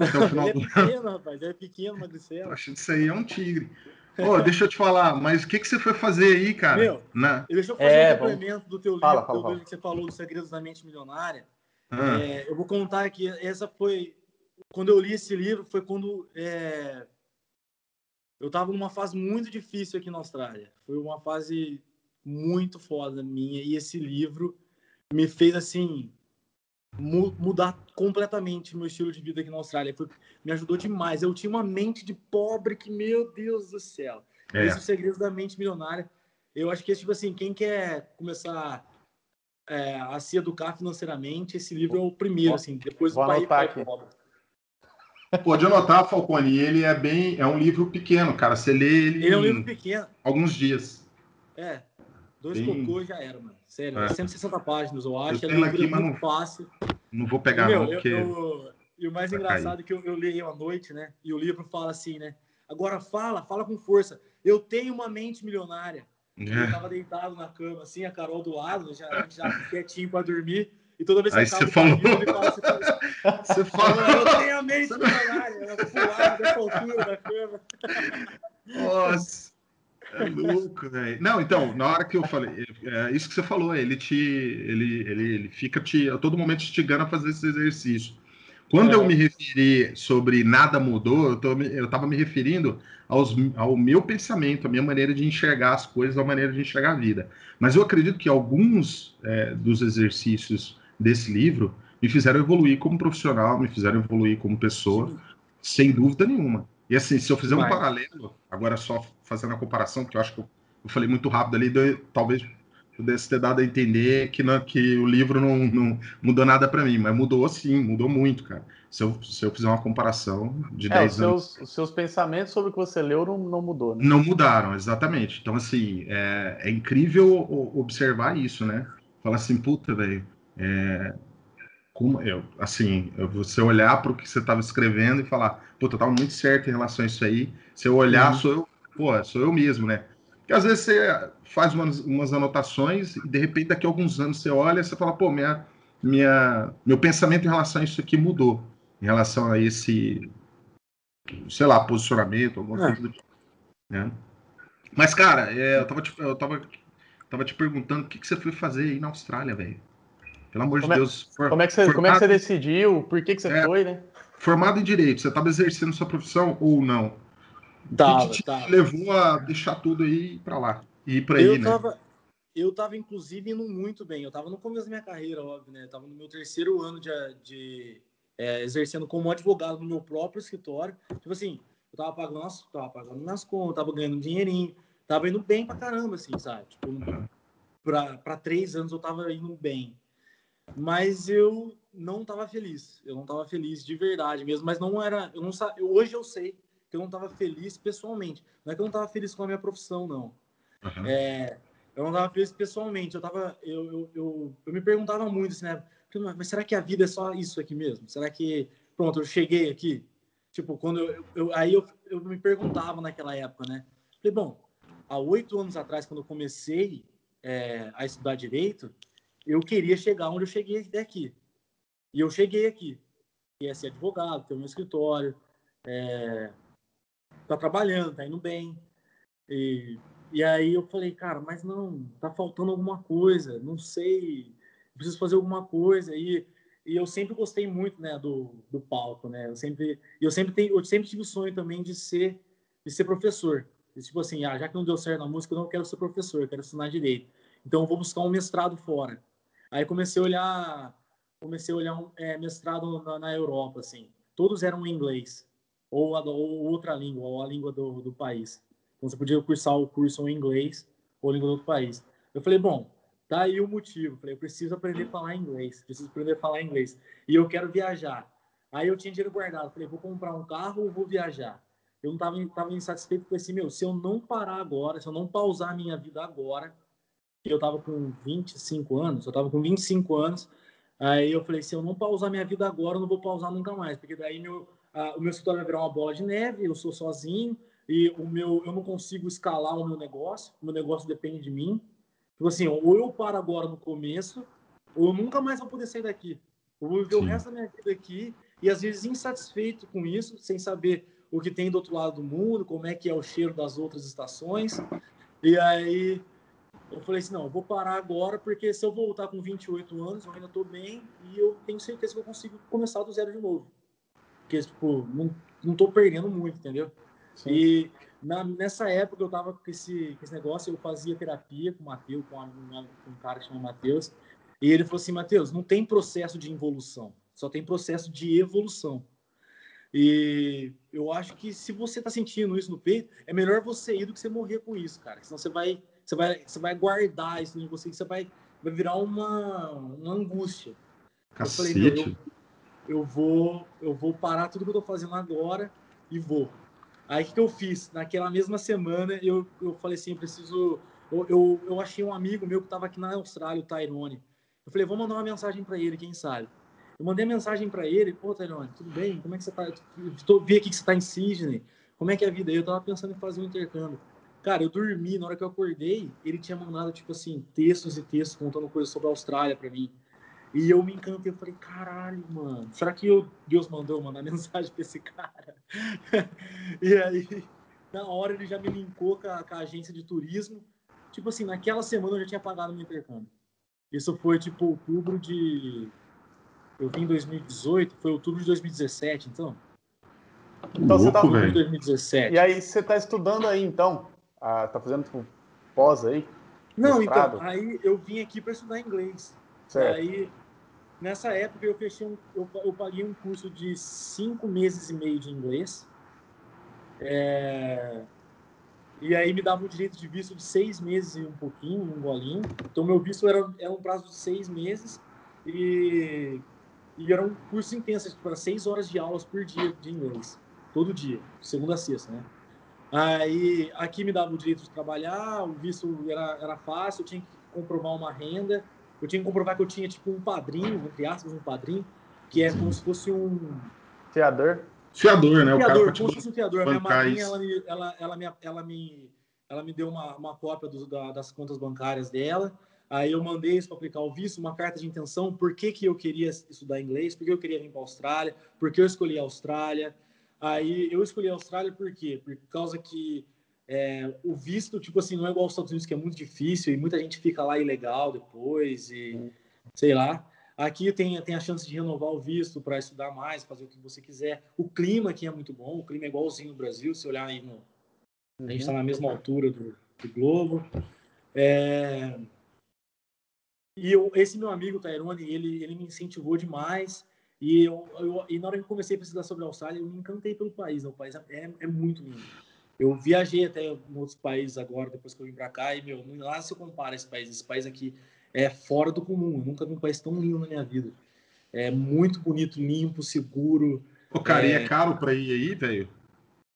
Até o final Ele é pequeno, rapaz. Ele é pequeno, magricelo. acho que isso aí é um tigre. Ô, deixa eu te falar, mas o que, que você foi fazer aí, cara? Meu, Na... Deixa eu fazer É, um vamos- complemento do teu livro, Fala, do fala, teu fala. livro que você falou, dos Segredos da Mente Milionária. Ah, É, eu vou contar que essa foi. Quando eu li esse livro, foi quando é, eu estava numa fase muito difícil aqui na Austrália. Foi uma fase muito foda minha. E esse livro me fez, assim, mu- mudar completamente meu estilo de vida aqui na Austrália. Foi- me ajudou demais. Eu tinha uma mente de pobre que, meu Deus do céu. é. Esse é o segredo da mente milionária. Eu acho que, tipo assim, quem quer começar é, a se educar financeiramente, esse livro é o primeiro, assim, depois Vou do Pai Pai aqui. Pobre. Pode anotar, Falcone, ele é bem. É um livro pequeno, cara. Você lê ele, Ele é um livro pequeno. alguns dias. É, dois Bem- cocô já era, mano. Sério, É. é 160 páginas, eu acho. Eu é um livro muito fácil. Não vou pegar, Meu, não, eu- porque. eu- e o mais engraçado é que eu, eu li à noite, né? E o livro fala assim, né? Agora fala, fala com força. Eu tenho uma mente milionária. Eu É. tava deitado na cama, assim, a Carol do lado, já, já quietinho pra dormir. E toda vez que Aí você falou. fala, você fala, Você fala. eu tenho a mente milionária. Ela pulava dessa altura da cama. Nossa. É louco, velho. Não, então, na hora que eu falei, é isso que você falou, ele te. Ele, ele, ele fica te a todo momento instigando a fazer esse exercício. Quando É. eu me referi sobre nada mudou, eu, tô, eu tava me referindo aos, ao meu pensamento, a minha maneira de enxergar as coisas, a maneira de enxergar a vida. Mas eu acredito que alguns é, dos exercícios desse livro me fizeram evoluir como profissional, me fizeram evoluir como pessoa, sem dúvida nenhuma. E assim, se eu fizer um Demais. paralelo, agora só fazendo a comparação, que eu acho que eu, eu falei muito rápido ali, deu- talvez pudesse ter dado a entender que, não- que o livro não, não mudou nada para mim, mas mudou sim, mudou muito, cara. Se eu, se eu fizer uma comparação de É, 10 os anos. seus, os seus pensamentos sobre o que você leu não, não mudou, né? Não mudaram, exatamente. Então, assim, é, é incrível observar isso, né? Falar assim, puta, velho, é, como eu, assim, você olhar para o que você estava escrevendo e falar, puta, tava muito certo em relação a isso aí. Se eu olhar, uhum. sou eu, pô, sou eu mesmo, né? Porque às vezes você faz umas, umas anotações e de repente daqui a alguns anos você olha e você fala, pô, minha, minha, meu pensamento em relação a isso aqui mudou, em relação a esse, sei lá, posicionamento, alguma é. coisa do tipo. Né? Mas, cara, é, eu, tava te, eu tava, tava te perguntando o que, que você foi fazer aí na Austrália, velho. Pelo amor como de Deus. For, como, é que você, formado, como é que você decidiu? Por que, que você é, foi, né? Formado em Direito, você estava exercendo sua profissão ou não? Tava, o que te tava. levou a deixar tudo aí para lá? E ir para aí, né? Tava, eu tava, inclusive, indo muito bem. Eu tava no começo da minha carreira, óbvio, né? Eu tava no meu terceiro ano de, de é, exercendo como advogado no meu próprio escritório. Tipo assim, eu tava pagando, as, tava pagando minhas contas, tava ganhando um dinheirinho, tava indo bem pra caramba, assim, sabe? Tipo, uhum. pra, pra três anos eu tava indo bem. Mas eu não tava feliz. Eu não tava feliz de verdade mesmo. Mas não era. Eu não, hoje eu sei que eu não tava feliz pessoalmente. Não é que eu não tava feliz com a minha profissão, não. Uhum. É, eu não tava feliz pessoalmente. Eu tava. Eu, eu, eu, eu me perguntava muito assim, né? Mas será que a vida é só isso aqui mesmo? Será que. Pronto, eu cheguei aqui. Tipo, quando eu. eu aí eu, eu me perguntava naquela época, né? Falei, bom, há oito anos atrás, quando eu comecei é, a estudar direito, eu queria chegar onde eu cheguei até aqui. E eu cheguei aqui. Ia ser advogado, ter meu escritório, é, tá trabalhando, tá indo bem. E, e aí eu falei, cara, mas não, tá faltando alguma coisa, não sei, preciso fazer alguma coisa. E, e eu sempre gostei muito, né, do, do palco, né? Eu sempre, eu sempre tenho, eu sempre tive o sonho também de ser, de ser professor. E, tipo assim, ah, já que não deu certo na música, eu não quero ser professor, eu quero ensinar direito. Então eu vou buscar um mestrado fora. Aí comecei a olhar, comecei a olhar um é, mestrado na, na, Europa, assim. Todos eram em inglês ou, a, ou outra língua, ou a língua do, do país. Então você podia cursar o curso em inglês ou língua do outro país. Eu falei, bom, tá aí o motivo. Eu falei, eu preciso aprender a falar inglês, preciso aprender a falar inglês. E eu quero viajar. Aí eu tinha dinheiro guardado. Falei, vou comprar um carro ou vou viajar? Eu não estava tava insatisfeito. Falei assim, meu, se eu não parar agora, se eu não pausar a minha vida agora, eu estava com 25 anos, eu estava com 25 anos, aí eu falei, se eu não pausar minha vida agora, eu não vou pausar nunca mais, porque daí meu, a, o meu escritório vai virar uma bola de neve, eu sou sozinho, e o meu, eu não consigo escalar o meu negócio, o meu negócio depende de mim. Tipo assim, ou eu paro agora no começo, ou eu nunca mais vou poder sair daqui. Eu vou viver Sim. o resto da minha vida aqui, e às vezes insatisfeito com isso, sem saber o que tem do outro lado do mundo, como é que é o cheiro das outras estações. E aí eu falei assim, não, eu vou parar agora, porque se eu voltar com 28 anos, eu ainda estou bem e eu tenho certeza que eu consigo começar do zero de novo. Porque, tipo, não, não tô perdendo muito, entendeu? Sim. E na, nessa época eu tava com esse, com esse negócio, eu fazia terapia com o Matheus, com, com um cara que chama Matheus, e ele falou assim, Matheus, não tem processo de involução, só tem processo de evolução. E eu acho que se você está sentindo isso no peito, é melhor você ir do que você morrer com isso, cara. Senão você vai você vai, você vai guardar isso em você, você vai, vai virar uma, uma angústia. Cacete. Eu falei, eu, eu, vou, eu vou parar tudo que eu tô fazendo agora e vou. Aí o que, que eu fiz? Naquela mesma semana eu, eu falei assim, eu preciso. Eu, eu, eu achei um amigo meu que estava aqui na Austrália, o Tyrone. Eu falei, vou mandar uma mensagem para ele, quem sabe. Eu mandei mensagem para ele, pô, Tyrone, tudo bem? Como é que você tá? Eu tô, vi aqui que você tá em Sydney. Como é que é a vida? Eu tava pensando em fazer um intercâmbio. Cara, eu dormi, na hora que eu acordei, ele tinha mandado, tipo assim, textos e textos contando coisas sobre a Austrália para mim. E eu me encantei, eu falei, caralho, mano, será que eu, Deus mandou mandar mensagem pra esse cara? e aí, na hora ele já me linkou com a, com a, agência de turismo. Tipo assim, naquela semana eu já tinha pagado meu intercâmbio. Isso foi, tipo, outubro de... Eu vim em 2018, foi outubro de 2017, então. Então Louco, você tá... 2017. E aí, você tá estudando aí, então? Ah, tá fazendo tipo, pós aí? Não, mestrado? então, aí eu vim aqui para estudar inglês. Certo. Aí, nessa época, eu fechei um, eu, eu paguei um curso de cinco meses e meio de inglês. É, e aí me dava o direito de visto de seis meses e um pouquinho, um golinho. Então, meu visto era, era um prazo de seis meses e, e era um curso intenso, tipo, era seis horas de aulas por dia de inglês. Todo dia, segunda a sexta, né? Aí aqui me dava o direito de trabalhar, o visto era, era fácil, eu tinha que comprovar uma renda eu tinha que comprovar que eu tinha tipo um padrinho, entre aspas, um padrinho, que é como se fosse um fiador. Fiador, né? O fiador, cara como se fosse um fiador. Minha madrinha, ela me, ela, ela, me, ela, me, ela me deu uma, uma cópia do, da, das contas bancárias dela. Aí eu mandei isso para aplicar o visto, uma carta de intenção, por que, que eu queria estudar inglês, por que eu queria vir para a Austrália, por que eu escolhi a Austrália. Aí eu escolhi a Austrália por quê? Por causa que é, o visto, tipo assim, não é igual aos Estados Unidos, que é muito difícil e muita gente fica lá ilegal depois e sei lá. Aqui tem, tem a chance de renovar o visto para estudar mais, fazer o que você quiser. O clima aqui é muito bom, o clima é igualzinho no Brasil, se olhar aí no. A gente está na mesma altura do, do globo. É... E eu, esse meu amigo, Tairone, ele, ele me incentivou demais. E, eu, eu, e na hora que eu comecei a pesquisar sobre a Austrália, eu me encantei pelo país. Né? O país é, é muito lindo. Eu viajei até em outros países agora, depois que eu vim para cá, e, meu, lá se compara esse país. Esse país aqui é fora do comum. Eu nunca vi um país tão lindo na minha vida. É muito bonito, limpo, seguro. Pô, cara, é... e é caro para ir aí, velho?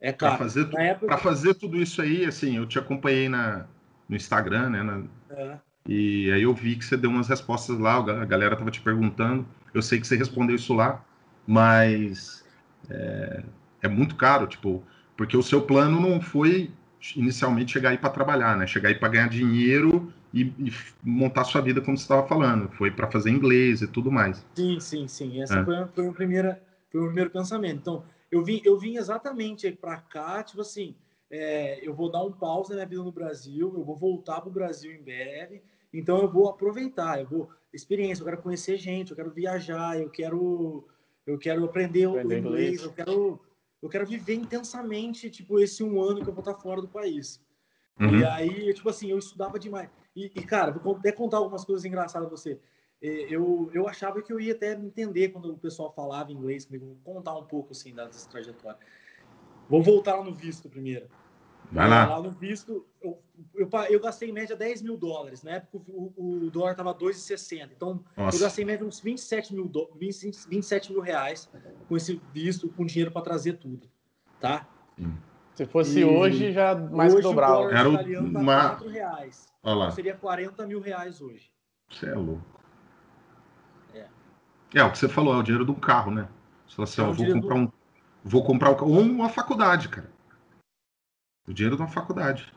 É caro. Para fazer, época... fazer tudo isso aí, assim, eu te acompanhei na, no Instagram, né? Na... É. E aí eu vi que você deu umas respostas lá, a galera tava te perguntando. Eu sei que você respondeu isso lá, mas é, é muito caro, tipo, porque o seu plano não foi inicialmente chegar aí para trabalhar, né? Chegar aí para ganhar dinheiro e, e, montar sua vida como você estava falando. Foi para fazer inglês e tudo mais. Sim, sim, sim. Essa é. foi, foi, o primeira, foi o primeiro pensamento. Então, eu vim, eu vim exatamente para cá, tipo assim, é, eu vou dar um pause na minha vida no Brasil, eu vou voltar para o Brasil em breve, então eu vou aproveitar, eu vou experiência, eu quero conhecer gente, eu quero viajar, eu quero eu quero aprender, aprender o inglês, inglês, eu quero eu quero viver intensamente, tipo, esse um ano que eu vou estar fora do país. Uhum. E aí, tipo assim, eu estudava demais. E, e, cara, vou até contar algumas coisas engraçadas pra você. Eu, eu achava que eu ia até entender quando o pessoal falava inglês comigo. Contar um pouco, assim, dessa trajetória. Vou voltar lá no visto primeiro. Vai lá. Lá no visto, eu, eu, eu, gastei em média 10 mil dólares. Na época, o, o dólar estava 2,60. Então, Nossa. eu gastei em média uns 27 mil, do, 20, 27 mil reais com esse visto, com dinheiro para trazer tudo. Tá? Se fosse e... hoje, já mais hoje que dobrava. Era uma... 4 reais. Olha lá. Então, seria 40 mil reais hoje. Você é louco. É. É, o que você falou, é o dinheiro do carro, né? Você fala assim, é ó, vou comprar do... um. Vou comprar um, ou uma faculdade, cara. O dinheiro da faculdade.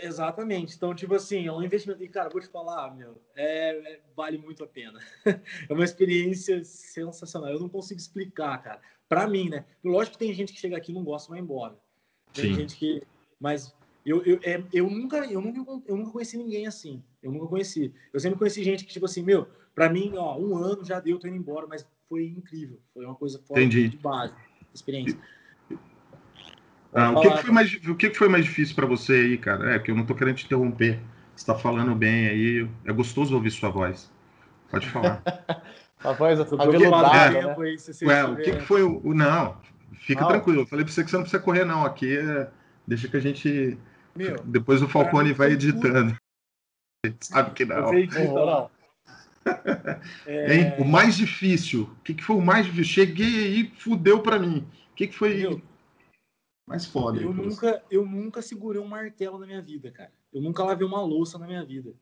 Exatamente. Então, tipo assim, é um investimento. E, cara, vou te falar, meu, é, é, vale muito a pena. é uma experiência sensacional. Eu não consigo explicar, cara. Para mim, né? Lógico que tem gente que chega aqui e não gosta e vai embora. Tem Sim. gente que. Mas eu, eu, é, eu, nunca, eu, nunca, eu nunca conheci ninguém assim. Eu nunca conheci. Eu sempre conheci gente que, tipo assim, meu, para mim, ó, um ano já deu, tô indo embora, mas foi incrível. Foi uma coisa fora de base, experiência. Ah, o que, que, foi mais, o que, que foi mais difícil para você aí, cara? É que eu não tô querendo te interromper. Você tá falando bem aí. É gostoso ouvir sua voz. Pode falar. a voz aveludada, é, né? Ué, o que, que foi o. Não, fica não. tranquilo. Eu falei pra você que você não precisa correr, não. Aqui é... deixa que a gente. Meu, Depois o Falcone vai editando. Sabe que não. não. É... O mais difícil. O que, que foi o mais difícil? Cheguei aí, fudeu para mim. O que, que foi. Meu, mais foda. Eu nunca, eu nunca segurei um martelo na minha vida, cara. Eu nunca lavei uma louça na minha vida.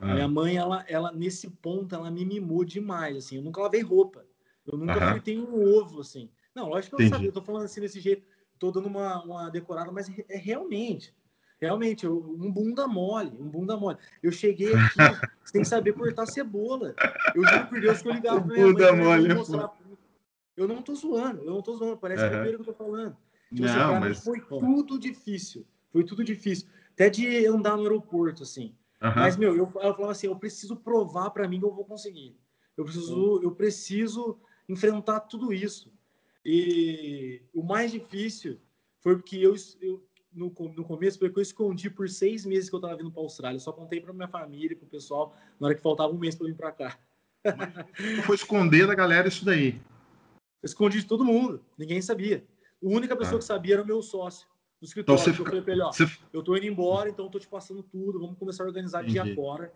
Ah. Minha mãe, ela, ela, nesse ponto, ela me mimou demais, assim. Eu nunca lavei roupa. Eu nunca Aham. fritei um ovo, assim. Não, lógico que eu não sabia. Eu tô falando assim desse jeito. Tô dando uma, uma decorada, mas é realmente. Realmente, eu, um bunda mole, um bunda mole. Eu cheguei aqui sem saber cortar cebola. Eu juro por Deus que eu ligava pra minha bunda mãe. Mole, mostrar... Eu não tô zoando, eu não tô zoando. Parece uhum. que é o primeiro que eu tô falando. Tipo, assim, não, mas... Foi tudo difícil. Foi tudo difícil. Até de andar no aeroporto, assim. Uhum. Mas, meu, eu, eu falava assim, eu preciso provar para mim que eu vou conseguir. Eu preciso, eu preciso enfrentar tudo isso. E o mais difícil foi porque eu, eu no, no começo foi que eu escondi por seis meses que eu estava vindo para a Austrália. Eu só contei para minha família, para o pessoal, na hora que faltava um mês para vir para cá. foi esconder da galera isso daí? Eu escondi de todo mundo. Ninguém sabia. A única pessoa ah. que sabia era o meu sócio do escritório. Então, você... Eu falei pra ele, ó, você... eu tô indo embora, então eu tô te passando tudo, vamos começar a organizar Entendi. dia fora.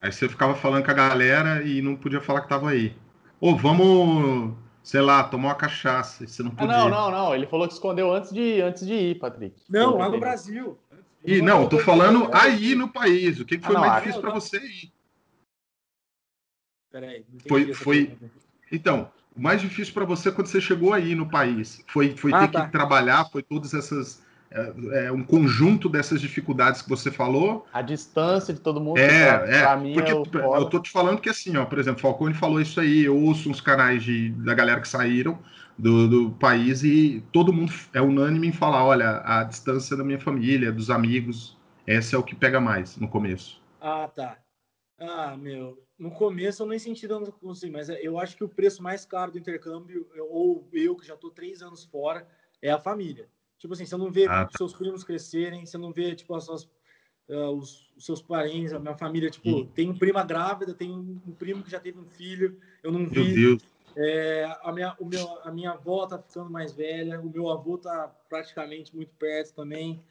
Aí você ficava falando com a galera e não podia falar que tava aí. Ou vamos, sei lá, tomar uma cachaça. Você não podia. Ah, não, não, não. Ele falou que escondeu antes de, antes de ir, Patrick. Não, lá no Brasil. E não, tô falando aí no país. O que, que foi ah, não, mais difícil para você ir? Peraí. Foi, foi. Então, o mais difícil para você quando você chegou aí no país foi, foi ah, ter tá. que trabalhar, foi todas essas é, é, um conjunto dessas dificuldades que você falou. A distância de todo mundo. É, pra, é. Pra mim porque é eu tô te falando que assim, ó, por exemplo, Falcone falou isso aí, eu ouço uns canais de, da galera que saíram do, do país e todo mundo é unânime em falar, olha, a distância da minha família, dos amigos, esse é o que pega mais no começo. Ah, tá. Ah, meu, no começo eu nem senti dando assim, mas eu acho que o preço mais caro do intercâmbio, ou eu que já tô três anos fora, é a família. Tipo assim, você não vê ah, tá. seus primos crescerem, você não vê, tipo, as suas, uh, os, os, seus parentes, a minha família, tipo, Sim. tem prima grávida, tem um primo que já teve um filho, eu não vi. Meu Deus. É, a, minha, o meu, a minha avó tá ficando mais velha, o meu avô tá praticamente muito perto também.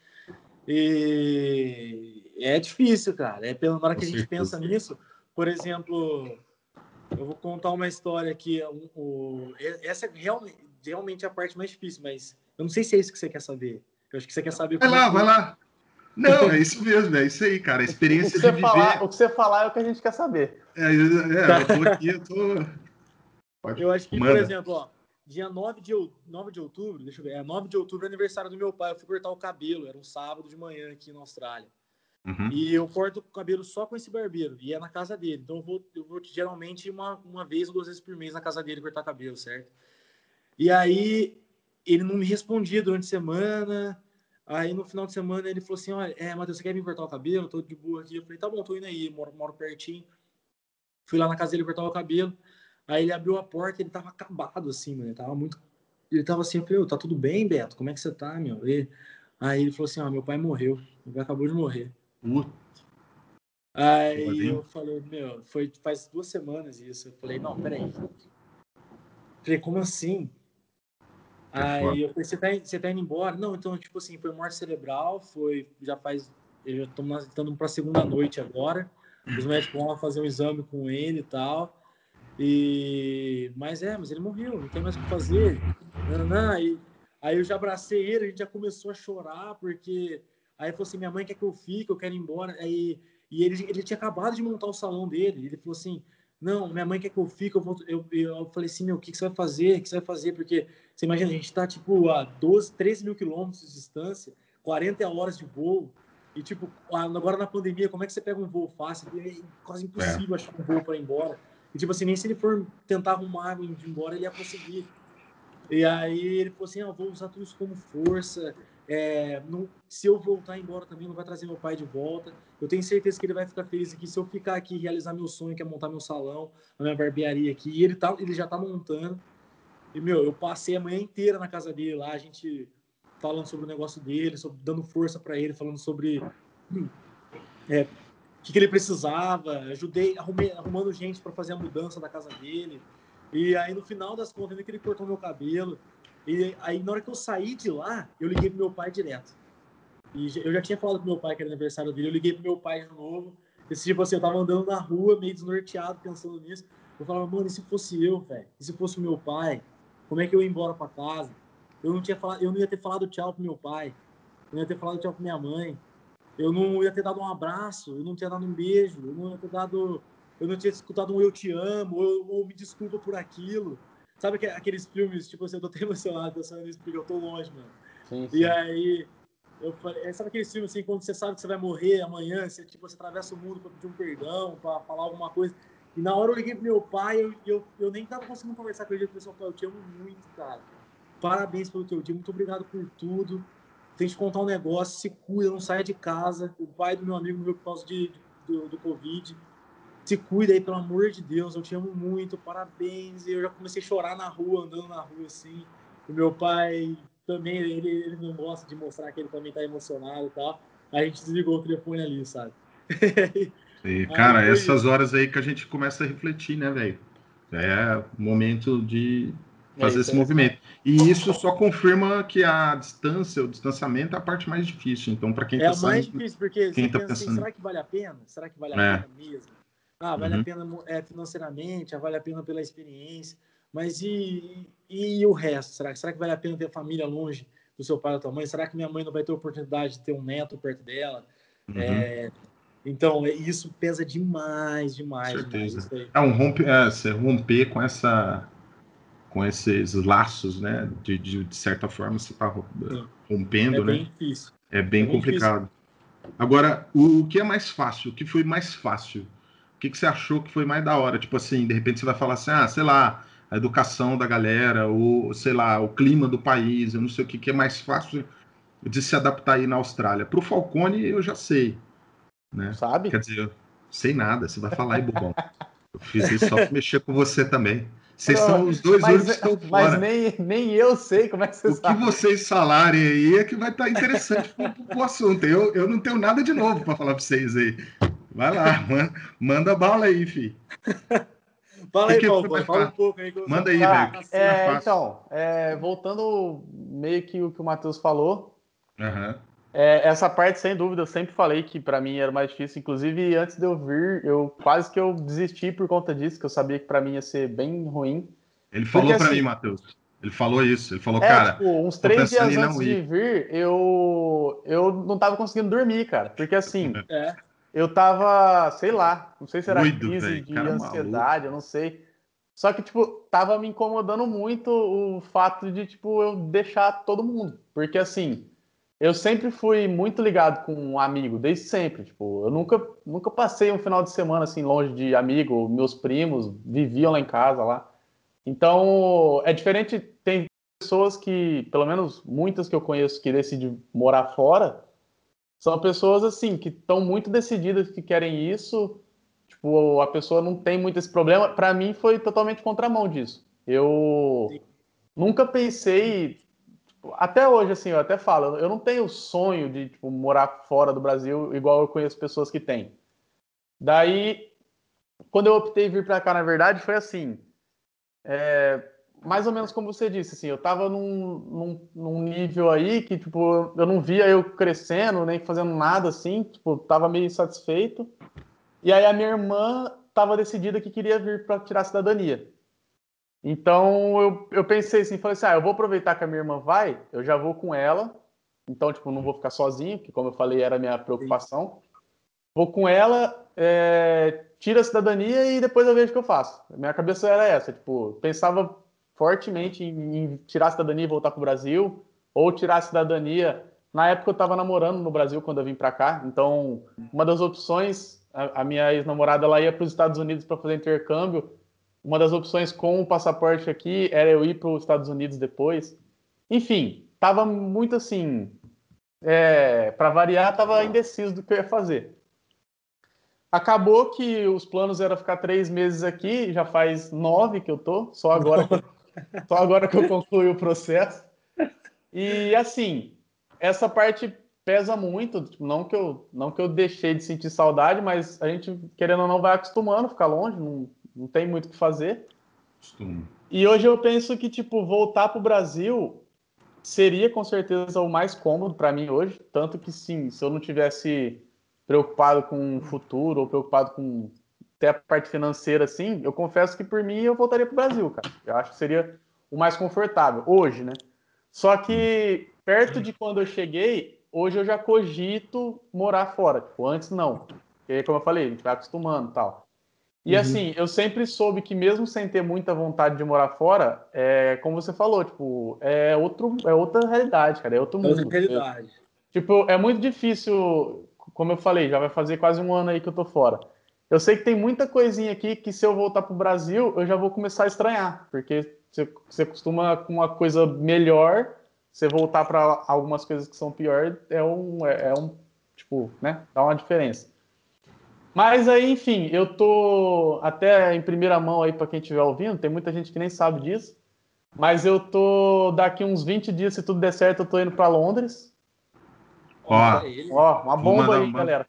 E é difícil, cara. É pela hora que a gente pensa nisso. Por exemplo, eu vou contar uma história aqui. O, essa é realmente, realmente a parte mais difícil, mas eu não sei se é isso que você quer saber. Eu acho que você quer saber. Vai lá, é vai lá. Não, é isso mesmo, é isso aí, cara. A experiência de viver. Falar, o que você falar é o que a gente quer saber. É, é eu tô aqui, eu tô. Pode... Eu acho que, Manda. por exemplo, ó, dia 9 de, 9 de outubro, deixa eu ver, é 9 de outubro é aniversário do meu pai. Eu fui cortar o cabelo, era um sábado de manhã aqui na Austrália. Uhum. E eu corto o cabelo só com esse barbeiro, e é na casa dele. Então eu vou, eu vou geralmente uma, uma vez ou duas vezes por mês na casa dele cortar cabelo, certo? E aí ele não me respondia durante a semana. Aí no final de semana ele falou assim: Olha, é, Matheus, você quer vir cortar o cabelo? Tô de boa aqui. Eu falei: Tá bom, tô indo aí, moro, moro pertinho. Fui lá na casa dele cortar o cabelo. Aí ele abriu a porta ele tava acabado assim, mano. Ele tava muito. Ele tava assim: Eu falei: Tá tudo bem, Beto? Como é que você tá, meu? E... Aí ele falou assim: Ó, meu pai morreu. Meu pai acabou de morrer. Uh. Aí eu falei: Meu, foi faz duas semanas isso. Eu falei: Não, peraí. falei: Como assim? Aí eu falei, você tá, você tá indo embora? Não, então, tipo assim, foi morte cerebral, foi, já faz, eu já tô estando para a segunda noite agora, os médicos vão lá fazer um exame com ele e tal, e, mas é, mas ele morreu, não tem mais o que fazer, não, e, aí eu já abracei ele, a gente já começou a chorar, porque, aí falou assim, minha mãe quer que eu fique, eu quero ir embora, aí, e ele, ele tinha acabado de montar o salão dele, ele falou assim, não, minha mãe quer que eu fique, eu, vou, eu, eu falei assim, meu, o que, que você vai fazer? O que você vai fazer? Porque você imagina, a gente está tipo a 12, 13 mil quilômetros de distância, 40 horas de voo, e tipo, agora na pandemia, como é que você pega um voo fácil? É quase impossível é. achar um voo para ir embora. E tipo assim, nem se ele for tentar arrumar e ir embora, ele ia conseguir. E aí ele falou assim, ah, vou usar tudo isso como força, é, não, se eu voltar embora também, não vai trazer meu pai de volta. Eu tenho certeza que ele vai ficar feliz aqui. Se eu ficar aqui realizar meu sonho, que é montar meu salão, a minha barbearia aqui, e ele, tá, ele já tá montando. E, meu, eu passei a manhã inteira na casa dele lá, a gente falando sobre o negócio dele, sobre, dando força para ele, falando sobre é, o que, que, ele precisava. Ajudei, arrumei, arrumando gente para fazer a mudança da casa dele. E aí, no final das contas, ele que ele cortou meu cabelo. E aí, na hora que eu saí de lá, eu liguei pro meu pai direto. E eu já tinha falado pro meu pai que era aniversário dele, eu liguei pro meu pai de novo. Esse tipo assim, eu tava andando na rua, meio desnorteado, pensando nisso. Eu falava, mano, e se fosse eu, velho? E se fosse o meu pai? Como é que eu ia embora pra casa? Eu não, tinha falado, eu não ia ter falado tchau pro meu pai. Eu não ia ter falado tchau pra minha mãe. Eu não ia ter dado um abraço. Eu não tinha dado um beijo. Eu não ia ter dado. Eu não tinha escutado um eu te amo ou, ou me desculpa por aquilo. Sabe aqueles filmes, tipo assim, eu tô até emocionado pensando nisso porque eu tô longe, mano. Sim, sim. E aí, eu falei, é, sabe aqueles filmes assim, quando você sabe que você vai morrer amanhã, você, tipo, você atravessa o mundo pra pedir um perdão, pra falar alguma coisa. E na hora eu liguei pro meu pai, eu, eu, eu nem tava conseguindo conversar com ele, eu falei assim, eu te amo muito, cara. Parabéns pelo teu dia, muito obrigado por tudo. Tem que contar um negócio, se cuida, não saia de casa. O pai do meu amigo morreu por causa de, do, do Covid se cuida aí, pelo amor de Deus, eu te amo muito, parabéns. E eu já comecei a chorar na rua, andando na rua assim. O meu pai também, ele, ele não gosta de mostrar que ele também tá emocionado e tal. Aí a gente desligou o telefone ali, sabe? E, cara, aí, essas horas aí que a gente começa a refletir, né, velho? É o momento de fazer é, esse movimento. E isso só confirma que a distância, o distanciamento é a parte mais difícil. Então, para quem é tá É mais difícil, porque quem tá assim, pensando... assim, será que vale a pena? Será que vale a é. pena mesmo? Ah, vale uhum. a pena é, financeiramente, ah, vale a pena pela experiência, mas e, e, e o resto? Será, será que vale a pena ter família longe do seu pai e da tua mãe? Será que minha mãe não vai ter oportunidade de ter um neto perto dela? Uhum. É, Então, isso pesa demais, demais. Certeza. Demais, é um rompe, é, você romper com essa com esses laços, né? De, de, de certa forma, você está rompendo, é né? Bem difícil. É bem é complicado. Bem Agora, o, o, que é mais fácil? O que foi mais fácil? O que, que você achou que foi mais da hora? Tipo assim, de repente você vai falar assim, ah, sei lá, a educação da galera, ou sei lá, o clima do país, eu não sei o que, que é mais fácil de se adaptar aí na Austrália. Para o Falcone, eu já sei. Né? Sabe? Quer dizer, eu sei nada, você vai falar aí, bobão. Eu fiz isso só para mexer com você também. Vocês são os dois mas, únicos que estão fora. Mas nem, nem eu sei como é que vocês O que vocês falarem aí é que vai estar tá interessante para o assunto. Eu, eu não tenho nada de novo para falar para vocês aí. Vai lá, manda, manda bala aí, fi. Fala aí, Paulo, fala um pouco aí. Manda aí, velho. é, então, é, voltando meio que o que o Matheus falou, uhum. É, essa parte, sem dúvida, eu sempre falei que para mim era mais difícil. Inclusive, antes de eu vir, eu quase que eu desisti por conta disso, que eu sabia que para mim ia ser bem ruim. Ele falou para assim, mim, Matheus. Ele falou isso. Ele falou, é, cara. Tipo, uns três dias antes de vir, eu, eu não tava conseguindo dormir, cara. Porque assim, é. Eu tava, sei lá, não sei se era Doido, crise véio. de ansiedade, maluco. eu não sei. Só que, tipo, tava me incomodando muito o fato de, tipo, eu deixar todo mundo. Porque assim eu sempre fui muito ligado com um amigo, desde sempre. Tipo, eu nunca, nunca passei um final de semana assim longe de amigo. Meus primos viviam lá em casa lá. Então é diferente. Tem pessoas que, pelo menos muitas que eu conheço, que decidem morar fora, são pessoas assim que estão muito decididas que querem isso. Tipo, a pessoa não tem muito esse problema. Para mim foi totalmente contramão disso. Eu nunca pensei até hoje, assim, eu até falo, eu não tenho sonho de tipo, morar fora do Brasil igual eu conheço pessoas que têm. Daí, quando eu optei vir para cá, na verdade, foi assim, é, mais ou menos como você disse, assim, eu tava num, num, num, nível aí que, tipo, eu não via eu crescendo, nem fazendo nada, assim, tipo, tava meio insatisfeito. E aí a minha irmã tava decidida que queria vir para tirar a cidadania. Então eu, eu pensei assim, falei assim, ah, eu vou aproveitar que a minha irmã vai, eu já vou com ela. Então, tipo, não vou ficar sozinho, que como eu falei, era a minha preocupação. Vou com ela, é, tira a cidadania e depois eu vejo o que eu faço. Minha cabeça era essa, tipo, pensava fortemente em, em tirar a cidadania e voltar para o Brasil, ou tirar a cidadania. Na época eu estava namorando no Brasil quando eu vim para cá, então uma das opções, a, a minha ex-namorada ela ia para os Estados Unidos para fazer intercâmbio, uma das opções com o passaporte aqui era eu ir para os Estados Unidos depois. Enfim, tava muito assim. É, para variar, tava indeciso do que eu ia fazer. Acabou que os planos eram ficar três meses aqui, já faz nove que eu tô, só agora que, só agora que eu concluí o processo. E assim, essa parte pesa muito, tipo, não que eu não que eu deixei de sentir saudade, mas a gente querendo ou não vai acostumando ficar longe, não, não tem muito o que fazer. Costumo. E hoje eu penso que, tipo, voltar para o Brasil seria com certeza o mais cômodo para mim hoje. Tanto que, sim, se eu não tivesse preocupado com o futuro ou preocupado com até a parte financeira, assim, eu confesso que por mim eu voltaria para o Brasil, cara. Eu acho que seria o mais confortável, hoje, né? Só que perto de quando eu cheguei, hoje eu já cogito morar fora. Tipo, antes não. Porque, como eu falei, a gente vai acostumando e tal. E uhum. assim, eu sempre soube que mesmo sem ter muita vontade de morar fora, é, como você falou, tipo, é, outro, é outra realidade, cara, é outro mundo. Outra realidade. tipo, é muito difícil, como eu falei, já vai fazer quase um ano aí que eu tô fora. Eu sei que tem muita coisinha aqui que se eu voltar pro Brasil, eu já vou começar a estranhar, porque você, você costuma com uma coisa melhor, você voltar para algumas coisas que são pior, é um, é, é um, tipo, né, dá uma diferença. Mas aí, enfim, eu tô até em primeira mão aí para quem estiver ouvindo, tem muita gente que nem sabe disso. Mas eu tô daqui uns 20 dias, se tudo der certo, eu tô indo para Londres. Ó, ó, uma bomba aí, galera.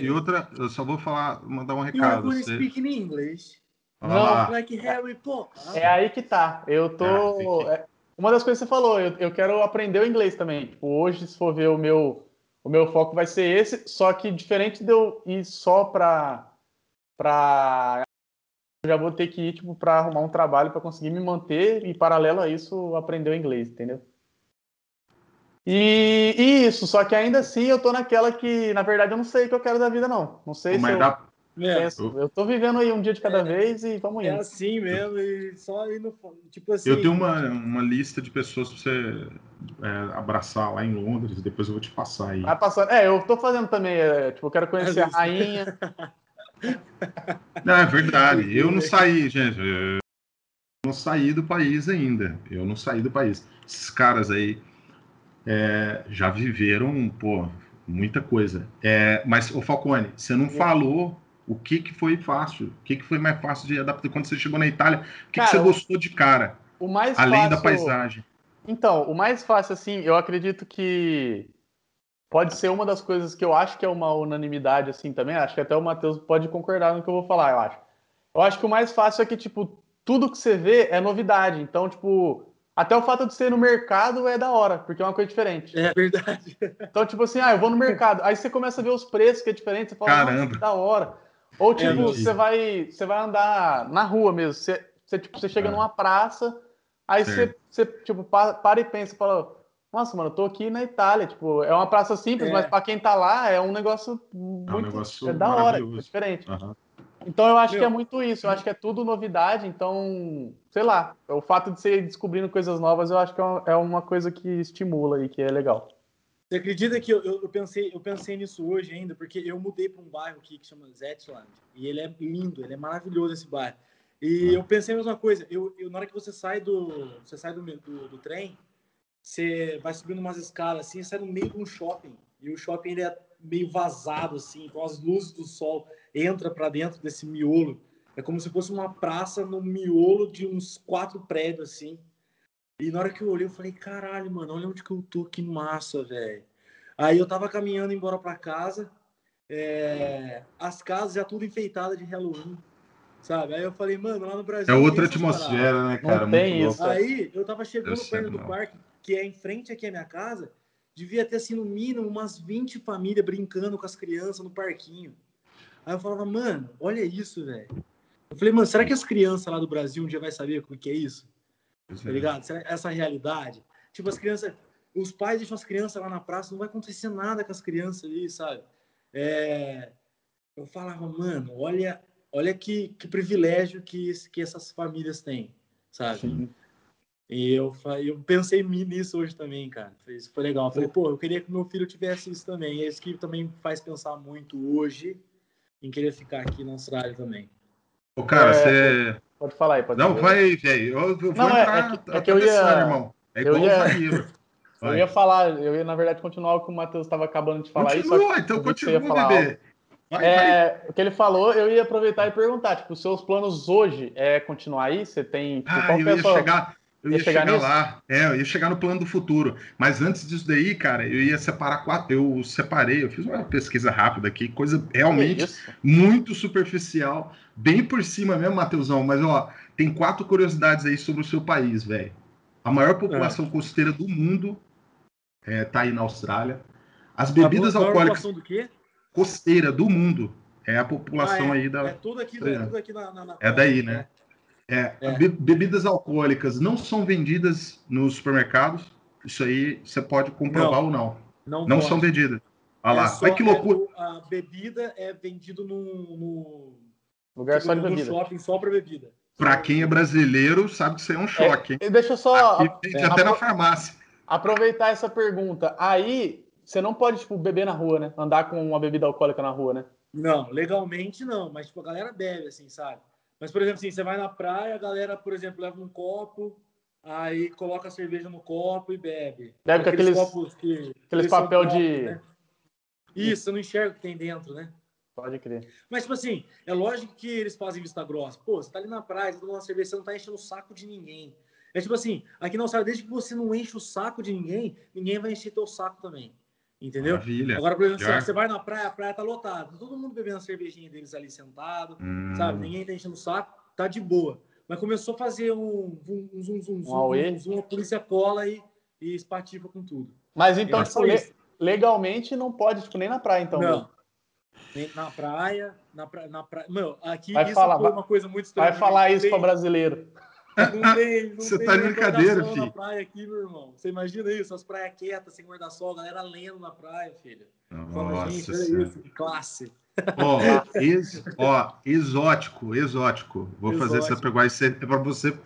E outra, eu só vou falar, mandar um recado. You você... speak in English. Não, like Harry Potter. É aí que tá. Eu tô. É, uma das coisas que você falou, eu, eu quero aprender o inglês também. Tipo, hoje, se for ver o meu o meu foco vai ser esse, só que diferente de eu ir só para para eu já vou ter que ir tipo para arrumar um trabalho para conseguir me manter e paralelo a isso aprender o inglês, entendeu? E E, isso, só que ainda assim eu tô naquela que, na verdade, eu não sei o que eu quero da vida, não. Não sei Mas se eu, dá- É, penso. Eu tô vivendo aí um dia de cada vez e vamos é indo. assim mesmo, e só indo. Tipo assim. Eu tenho uma, uma lista de pessoas pra você é, abraçar lá em Londres, depois eu vou te passar aí. Vai passando. É, eu tô fazendo também, é, tipo, eu quero conhecer a rainha. Não, é verdade. Eu não saí, gente. Eu não saí do país ainda. Eu não saí do país. Esses caras aí é, já viveram, pô, muita coisa. É, mas, ô Falcone, você não falou o que, que foi fácil, o que, que foi mais fácil de adaptar quando você chegou na Itália. O que, que Cara, você o- gostou de cara, O mais além da fácil- paisagem? Então, o mais fácil, assim, eu acredito que pode ser uma das coisas que eu acho que é uma unanimidade, assim, também. Acho que até o Matheus pode concordar no que eu vou falar, eu acho. Eu acho que o mais fácil é que, tipo, tudo que você vê é novidade. Então, tipo, até o fato de ser no mercado é da hora, porque é uma coisa diferente. É verdade. Então, tipo assim, ah, eu vou no mercado. Aí você começa a ver os preços que é diferente, você fala, Caramba. que da hora. Ou, tipo, entendi. você vai, você vai andar na rua mesmo. Você, você, tipo, você chega É. numa praça, aí você, você, tipo, pa- para e pensa fala, nossa, mano, eu tô aqui na Itália. Tipo, é uma praça simples, É. mas pra quem tá lá é um negócio muito. negócio é da hora, é diferente. Aham. Então eu acho Meu. que é muito isso, eu acho que é tudo novidade, então, sei lá, o fato de você ir descobrindo coisas novas, eu acho que é uma, é coisa que estimula e que é legal. Você acredita que eu, eu, pensei, eu pensei nisso hoje ainda, porque eu mudei para um bairro aqui que chama Zetland, e ele é lindo, ele é maravilhoso esse bairro. E eu pensei a mesma coisa, eu, eu- na hora que você sai do, você sai do, do, do trem, você vai subindo umas escadas assim, sai no meio de um shopping, e o shopping ele é meio vazado assim, com as luzes do sol entra para dentro desse miolo. É como se fosse uma praça no miolo de uns quatro prédios assim. E na hora que eu olhei, eu falei, caralho, mano, olha onde que eu tô, que massa, velho. Aí eu tava caminhando embora pra casa, é, as casas já tudo enfeitadas de Halloween, sabe? Aí eu falei, mano, lá no Brasil. É não outra tem paradas. atmosfera, né, cara? tem Muito isso. louco. Aí eu tava chegando Eu perto do não. parque, que é em frente aqui à minha casa, devia ter assim, no mínimo, umas 20 famílias brincando com as crianças no parquinho. Aí eu falava, mano, olha isso, velho. Eu falei, mano, será que as crianças lá do Brasil um dia vai saber o que é isso? tá ligado? Será Essa realidade. Tipo, as crianças, os pais deixam as crianças lá na praça, não vai acontecer nada com as crianças ali, sabe? É, eu falava, mano, olha, olha que, que privilégio que, que essas famílias têm, sabe? E eu, eu pensei nisso hoje também, cara. Isso foi legal. Eu falei, pô, eu queria que meu filho tivesse isso também. É isso que também faz pensar muito hoje em querer ficar aqui na Austrália também. Ô, cara, É, você. Pode falar aí, pode Não, falar. vai, velho. Eu, eu vou Não, é- entrar é que- é que eu ia- irmão. É eu igual ia- o zagueiro. Eu Vai. ia falar, eu ia, na verdade, continuar o que o Matheus estava acabando de falar aí, só Continua, que então eu ia continua, falar bebê. Vai, vai. É, o que ele falou, eu ia aproveitar e perguntar, tipo, os seus planos hoje é continuar aí? Você tem, tipo, Ah, qual eu que é ia chegar, eu ia ia chegar chegar, lá. É, eu ia chegar no plano do futuro. Mas antes disso daí, cara, eu ia separar quatro. Eu separei, eu fiz uma pesquisa rápida aqui, coisa realmente muito superficial, bem por cima mesmo, Matheusão. Mas ó, tem quatro curiosidades aí sobre o seu país, velho. A maior população costeira do mundo é, tá aí na Austrália. As bebidas A alcoólicas população do quê? costeira do mundo é a população Ah, é, aí da. É tudo aqui, É. tudo aqui na, na- na- É daí, né? É, É. be- bebidas alcoólicas não são vendidas nos supermercados. Isso aí você pode comprovar ou não. Não, Não são vendidas. Olha É lá. só- Olha que loucura. é a bebida é vendido no, no, Lugar só de no bebida. shopping só para bebida. Pra quem é brasileiro, sabe que isso aí é um choque, hein? E deixa eu só Aqui é, até na farmácia. aproveitar essa pergunta. Aí, você não pode, tipo, beber na rua, né? Andar com uma bebida alcoólica na rua, né? Não, legalmente não, mas tipo, a galera bebe, assim, sabe? Mas, por exemplo, assim, você vai na praia, a galera, por exemplo, leva um copo, aí coloca a cerveja no copo e bebe. Bebe aqueles- copos que. aqueles papel de- né? Isso, você não enxerga o que tem dentro, né? Pode crer. Mas, tipo assim, é lógico que eles fazem vista grossa. Pô, você tá ali na praia, você tá tomando uma cerveja, você não tá enchendo o saco de ninguém. É tipo assim, aqui na Austrália, desde que você não enche o saco de ninguém, ninguém vai encher teu saco também. Entendeu? Maravilha. Agora, por exemplo, Melhor. você vai na praia, a praia tá lotada. tá Todo mundo bebendo a cervejinha deles ali sentado, Hum, sabe? Ninguém tá enchendo o saco, tá de boa. Mas começou a fazer um zum, um zum, zum, Um auê? zum, zum, a polícia cola e, e espatifa com tudo. Mas então, É tipo, le- legalmente não pode, tipo, nem na praia, então. não. né? Nem Na praia, na praia, na praia. Meu, aqui Vai isso falar, foi uma coisa muito estranha. Vai falar Eu isso pra falei- brasileiro. Não tem, não Você tem tá de brincadeira, filho. na praia aqui, meu irmão. Você imagina isso, as praias quietas, sem guarda-sol, a galera lendo na praia, filho. Fala, gente, Nossa olha senhora. isso, que classe. Ó, ex- ó, exótico, exótico. Vou fazer essa Exótico. pergunta é para você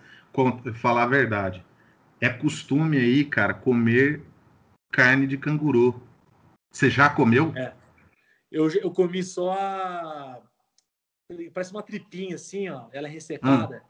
falar a verdade. É costume aí, cara, comer carne de canguru. Você já comeu? É. Eu, eu comi só a. Parece uma tripinha assim, ó. Ela é ressecada.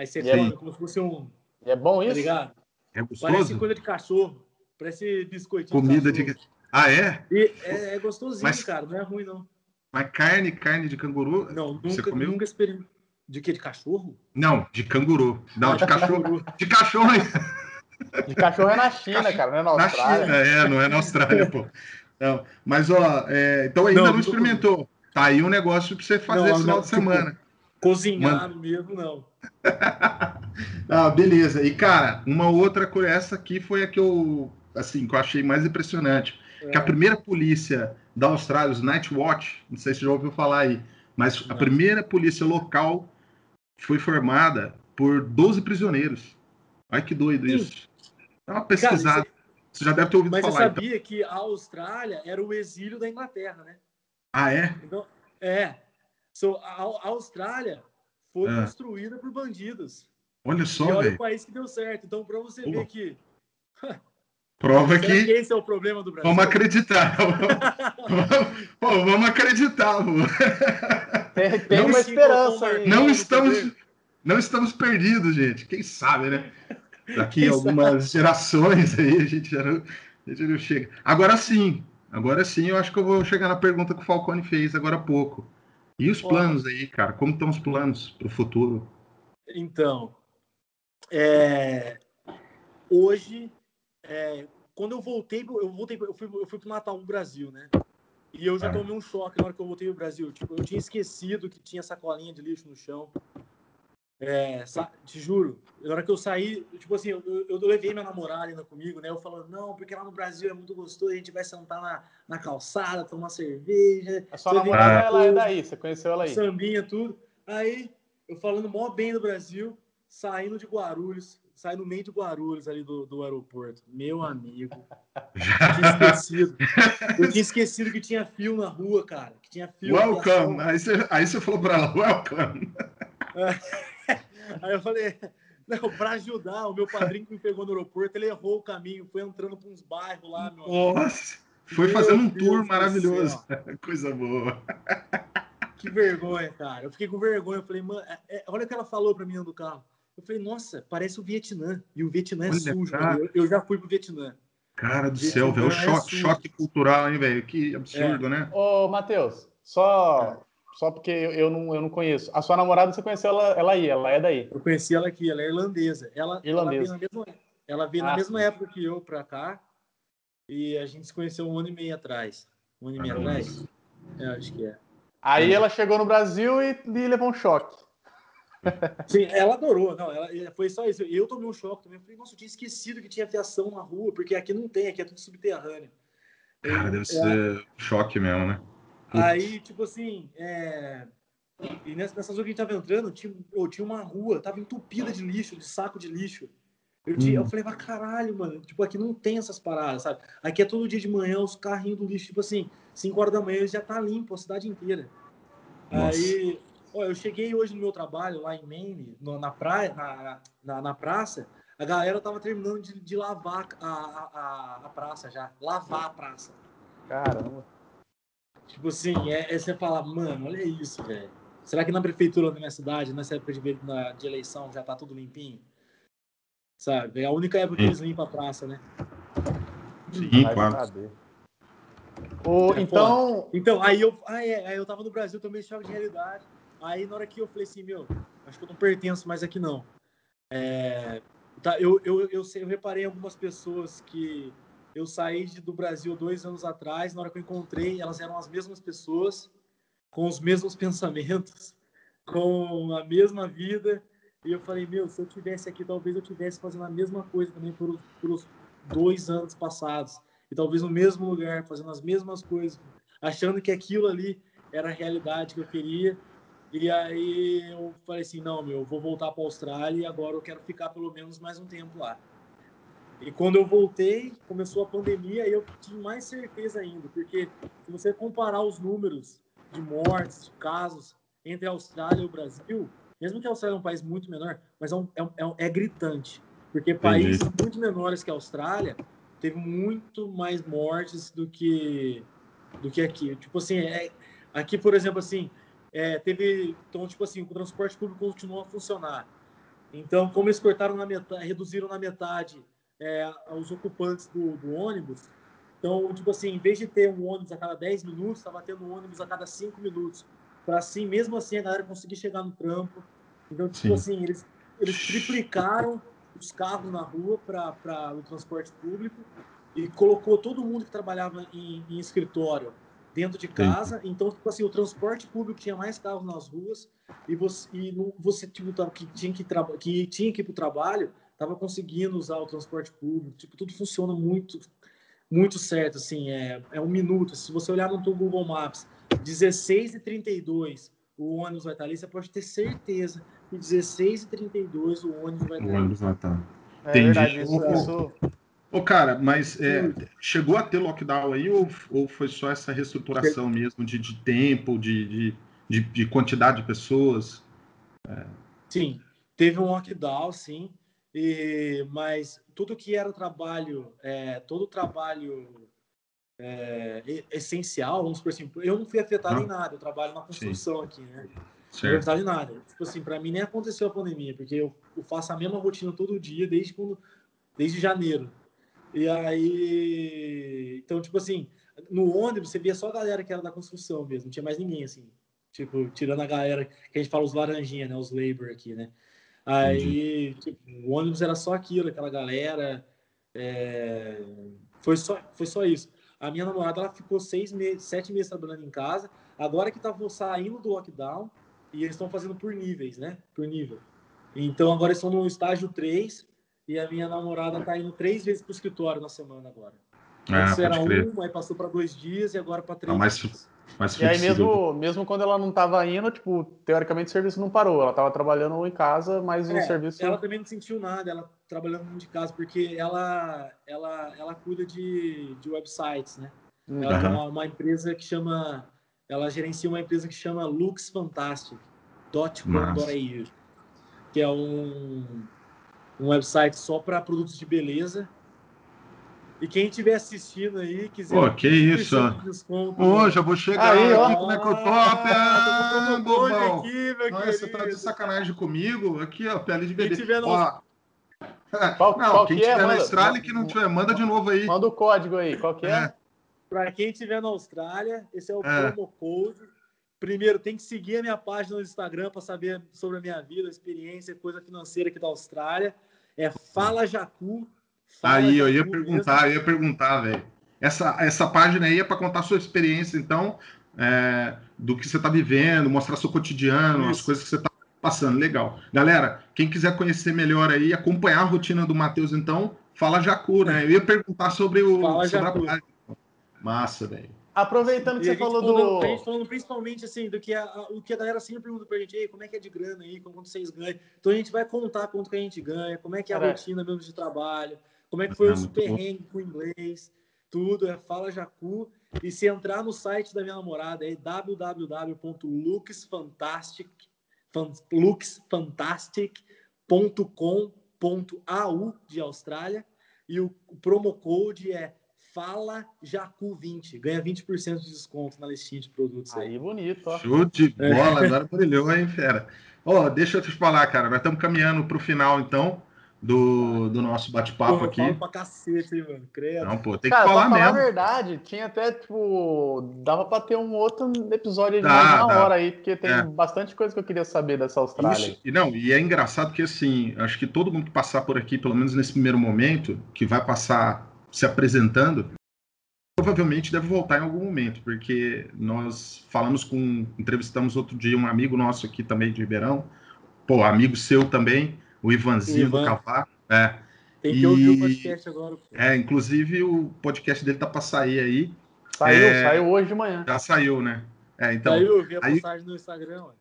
Aí você come como se fosse um. E é bom Tá isso? ligado? É Parece gostoso? coisa de cachorro. Parece biscoitinho. Comida cachorro. de. Ah, é? E é, é gostosinho, Mas- cara. Não é ruim, não. Mas carne, carne de canguru? Não, Você nunca, comeu? nunca experimentei. De quê? De cachorro? Não, de canguru. Não, de cachorro. De cachorro hein? De cachorro é na China, cara, não é na na Austrália. China, é, não é na Austrália, pô. Não, mas, ó, é, então ainda Não, não, experimentou. Tá aí um negócio pra você fazer Não, esse final de tipo, semana. Cozinhado mesmo, não. Ah, beleza. E, cara, uma outra coisa, essa aqui foi a que eu, assim, que eu achei mais impressionante. Que a É. primeira polícia da Austrália, os Night Watch, não sei se você já ouviu falar aí, mas a Não. primeira polícia local foi formada por 12 prisioneiros. Olha que doido Sim. isso. Dá uma pesquisada. Você já deve ter ouvido Mas falar. então. sabia que a Austrália era o exílio da Inglaterra, né? Ah, é? Então, é. So, a, a Austrália foi Ah. construída por bandidos. Olha só, olha velho. o país que deu certo. Então, para você Pô. ver que. Prova Será que que esse é o problema do Brasil? vamos acreditar. Pô, vamos acreditar. pô. Tem, tem Não uma esperança aí. Não estamos, não estamos perdidos, gente. Quem sabe, né? Daqui Quem a algumas gerações aí a gente, já não, a gente não chega. Agora sim, agora sim, eu acho que eu vou chegar na pergunta que o Falcone fez agora há pouco. E os planos aí, cara? Como estão os planos para o futuro? Então, é, hoje, é, quando eu voltei, eu voltei, eu fui, eu fui pro Natal no Brasil, né? E eu já Ah. tomei um choque na hora que eu voltei pro Brasil. Tipo, eu tinha esquecido que tinha sacolinha de lixo no chão. É, te juro, na hora que eu saí, tipo assim, eu, eu, eu levei minha namorada ainda comigo, né? Eu falando, não, porque lá no Brasil é muito gostoso, a gente vai sentar na, na calçada, tomar cerveja. A sua namorada, aquela ela é daí, você conheceu ela aí. sambinha, tudo. Aí, eu falando mó bem do Brasil, saindo de Guarulhos, saindo no meio de Guarulhos ali do, do aeroporto. Meu amigo, eu tinha esquecido. Eu tinha esquecido que tinha fio na rua, cara. Que tinha fio. Welcome! Aí você, aí você falou para ela, welcome! Aí eu falei, não, pra ajudar, o meu padrinho que me pegou no aeroporto, ele errou o caminho, foi entrando pra uns bairros lá, meu amigo. Nossa! Foi Meu fazendo um Deus tour do maravilhoso. céu. Coisa boa. Que vergonha, cara. Eu fiquei com vergonha. Eu falei, mano, é- é- olha o que ela falou pra mim dentro do carro. Eu falei, nossa, parece o Vietnã. E o Vietnã é Olha, sujo. Eu, eu já fui pro Vietnã. Cara do céu, velho. É choque, choque cultural, hein, velho? Que absurdo, né? Ô, Matheus, só, só porque eu, eu não, eu não conheço. A sua namorada, você conheceu ela, ela aí, ela é daí. Eu conheci ela aqui, ela é irlandesa. Ela, Irlandesa. ela veio, na mesma, ela veio na Ah, mesma sim. época que eu pra cá. E a gente se conheceu um ano e meio atrás. Um ano e meio Ah, atrás? É, acho que é. Aí ela chegou no Brasil e, e levou um choque. Sim, ela adorou. Não, ela, foi só isso. Eu tomei um choque também. Eu falei, nossa, eu tinha esquecido que tinha fiação na rua, porque aqui não tem, aqui é tudo subterrâneo. Cara, deve é, ser choque mesmo, né? Aí, tipo assim, é... e nessa, nessas ruas que a gente tava entrando, tinha, eu tinha uma rua, tava entupida de lixo, de saco de lixo. Eu, tinha, Hum. eu falei, mas caralho, mano, tipo, aqui não tem essas paradas, sabe? Aqui é todo dia de manhã, os carrinhos do lixo, tipo assim, 5 horas da manhã já tá limpo a cidade inteira. Nossa. Aí, ó, eu cheguei hoje no meu trabalho lá em Maine, no- na praia, na, na, na praça, a galera tava terminando de, de lavar a, a, a praça já, lavar a praça. Caramba. Tipo assim, é, é você falar, mano, olha isso, velho. Será que na prefeitura da minha cidade, nessa época de, na- de eleição, já tá tudo limpinho? Sabe? É a única época que eles limpam a praça, né? Sim, claro. É então, Então, aí eu, ah, é, aí eu tava no Brasil, tomei choque de realidade. Aí na hora que eu falei assim, meu, acho que eu não pertenço mais aqui não. É, tá, eu, eu, eu, sei- eu reparei algumas pessoas que eu saí de- do Brasil dois anos atrás, na hora que eu encontrei, elas eram as mesmas pessoas, com os mesmos pensamentos, com a mesma vida. E eu falei, meu, se eu tivesse aqui, talvez eu tivesse fazendo a mesma coisa também por, por os dois anos passados. E talvez no mesmo lugar, fazendo as mesmas coisas, achando que aquilo ali era a realidade que eu queria. E aí eu falei assim, não, meu, eu vou voltar para a Austrália e agora eu quero ficar pelo menos mais um tempo lá. E quando eu voltei, começou a pandemia e eu tive mais certeza ainda, porque se você comparar os números de mortes, de casos entre a Austrália e o Brasil, mesmo que a Austrália é um país muito menor, mas é, um, é, um, é gritante. Porque países Entendi. muito menores que a Austrália teve muito mais mortes do que do que aqui. Tipo assim, é, aqui, por exemplo, assim, é, teve. Então, tipo assim, o transporte público continuou a funcionar. Então, como eles cortaram na metade, reduziram na metade é, os ocupantes do, do, ônibus, então, tipo assim, em vez de ter um ônibus a cada 10 minutos, estava tendo um ônibus a cada 5 minutos. Para assim, mesmo assim, a galera conseguir chegar no trampo. Então, tipo Sim. assim, eles, eles triplicaram os carros na rua para o transporte público e colocou todo mundo que trabalhava em, em escritório dentro de casa. Sim. Então, tipo assim, o transporte público tinha mais carros nas ruas e você, e você tipo, que tinha que, que tinha que ir para o trabalho estava conseguindo usar o transporte público. Tipo, tudo funciona muito, muito certo. Assim, é, é um minuto. Se você olhar no Google Maps, 16 e 32 o ônibus vai estar ali, você pode ter certeza que 16 e 32 o ônibus vai estar. O ônibus vai estar. É Entendi. verdade, isso, isso... Ô, cara, mas é, chegou a ter lockdown aí ou, ou foi só essa reestruturação mesmo de, de tempo, de, de, de, de quantidade de pessoas? É. Sim, teve um lockdown, sim, e, mas tudo que era trabalho, é, todo trabalho é, essencial, vamos por assim, eu não fui afetado não. em nada, eu trabalho na construção sim. aqui, né? Certo. Não fui afetado em nada. Tipo assim, para mim nem aconteceu a pandemia, porque eu, eu faço a mesma rotina todo dia desde quando, desde janeiro. E aí, então, tipo assim, no ônibus você via só a galera que era da construção mesmo, não tinha mais ninguém, assim. Tipo, tirando a galera que a gente fala os laranjinha, né? Os labor aqui, né? Aí, tipo, o ônibus era só aquilo, aquela galera. É... Foi, só, foi só isso. A minha namorada, ela ficou seis meses, sete meses trabalhando em casa. Agora que estavam saindo do lockdown, e eles estão fazendo por níveis, né? Por nível. Então, agora eles estão no estágio 3, e a minha namorada tá indo três vezes pro escritório na semana agora. Ah, Antes era um, aí passou para dois dias e agora para três. Ah, mais, mais e aí mesmo, mesmo quando ela não estava indo, tipo, teoricamente o serviço não parou. Ela estava trabalhando em casa, mas é, o serviço. Ela também não sentiu nada, ela trabalhando de casa, porque ela, ela, ela cuida de, de websites, né? Uhum. Ela tem uma, uma, empresa que chama. Ela gerencia uma empresa que chama luxfantastic.com.au, que é um um website só para produtos de beleza. E quem estiver assistindo aí, quiser. Pô, que isso? Ô, já vou chegar aí, aqui, como é que eu tô? Ah, bobão. Aqui, meu Nossa, você tá de sacanagem comigo? Aqui, ó, pele de bebê. Quem tiver no... ó. Qual, não, qual quem que é? tiver é? na Austrália e que não tiver, manda de novo aí. Manda o código aí, qual que é? é. Para quem estiver na Austrália, esse é o é. promo code. Primeiro, tem que seguir a minha página no Instagram para saber sobre a minha vida, experiência, coisa financeira aqui da Austrália. É Fala Jacu. Fala aí, eu ia perguntar, mesmo. eu ia perguntar, velho. Essa, essa página aí é para contar sua experiência, então, é, do que você está vivendo, mostrar seu cotidiano, Isso. as coisas que você está passando. Legal. Galera, quem quiser conhecer melhor aí, acompanhar a rotina do Matheus, então, fala Jacu, né? Eu ia perguntar sobre o fala sobre Jacu. a página. Massa, velho. Aproveitando que você falou do. A gente falando principalmente assim, do que a, a, o que a galera sempre pergunta pra gente, Ei, como é que é de grana aí, quanto vocês ganham. Então a gente vai contar quanto que a gente ganha, como é que é a rotina mesmo de trabalho, como é que foi é, o perrengue com o inglês, tudo, é Fala Jacu. E se entrar no site da minha namorada é www.luxfantastic.com.au de Austrália e o promo code é Fala Jacu 20. Ganha 20% de desconto na listinha de produtos aí. Aí, bonito, ó. Show de bola, agora brilhou, hein, fera? Ó, oh, deixa eu te falar, cara. Nós estamos caminhando para o final, então, do, do nosso bate-papo aqui. Falo pra cacete, hein, mano. Credo. Não, pô, tem cara, que falar pra mesmo. falar a verdade, tinha até, tipo, dava para ter um outro episódio de dá, mais uma hora aí, porque tem é. bastante coisa que eu queria saber dessa Austrália. Isso, e não, e é engraçado que, assim, acho que todo mundo que passar por aqui, pelo menos nesse primeiro momento, que vai passar se apresentando, provavelmente deve voltar em algum momento, porque nós falamos com, entrevistamos outro dia um amigo nosso aqui também de Ribeirão, pô, amigo seu também, o Ivanzinho Ivan. do Cavaco, é. Tem que e, ouvir o podcast agora. É, inclusive o podcast dele tá para sair aí. Saiu, é, saiu hoje de manhã. Já saiu, né? É, então. Saiu, vi a aí, postagem no Instagram, ué.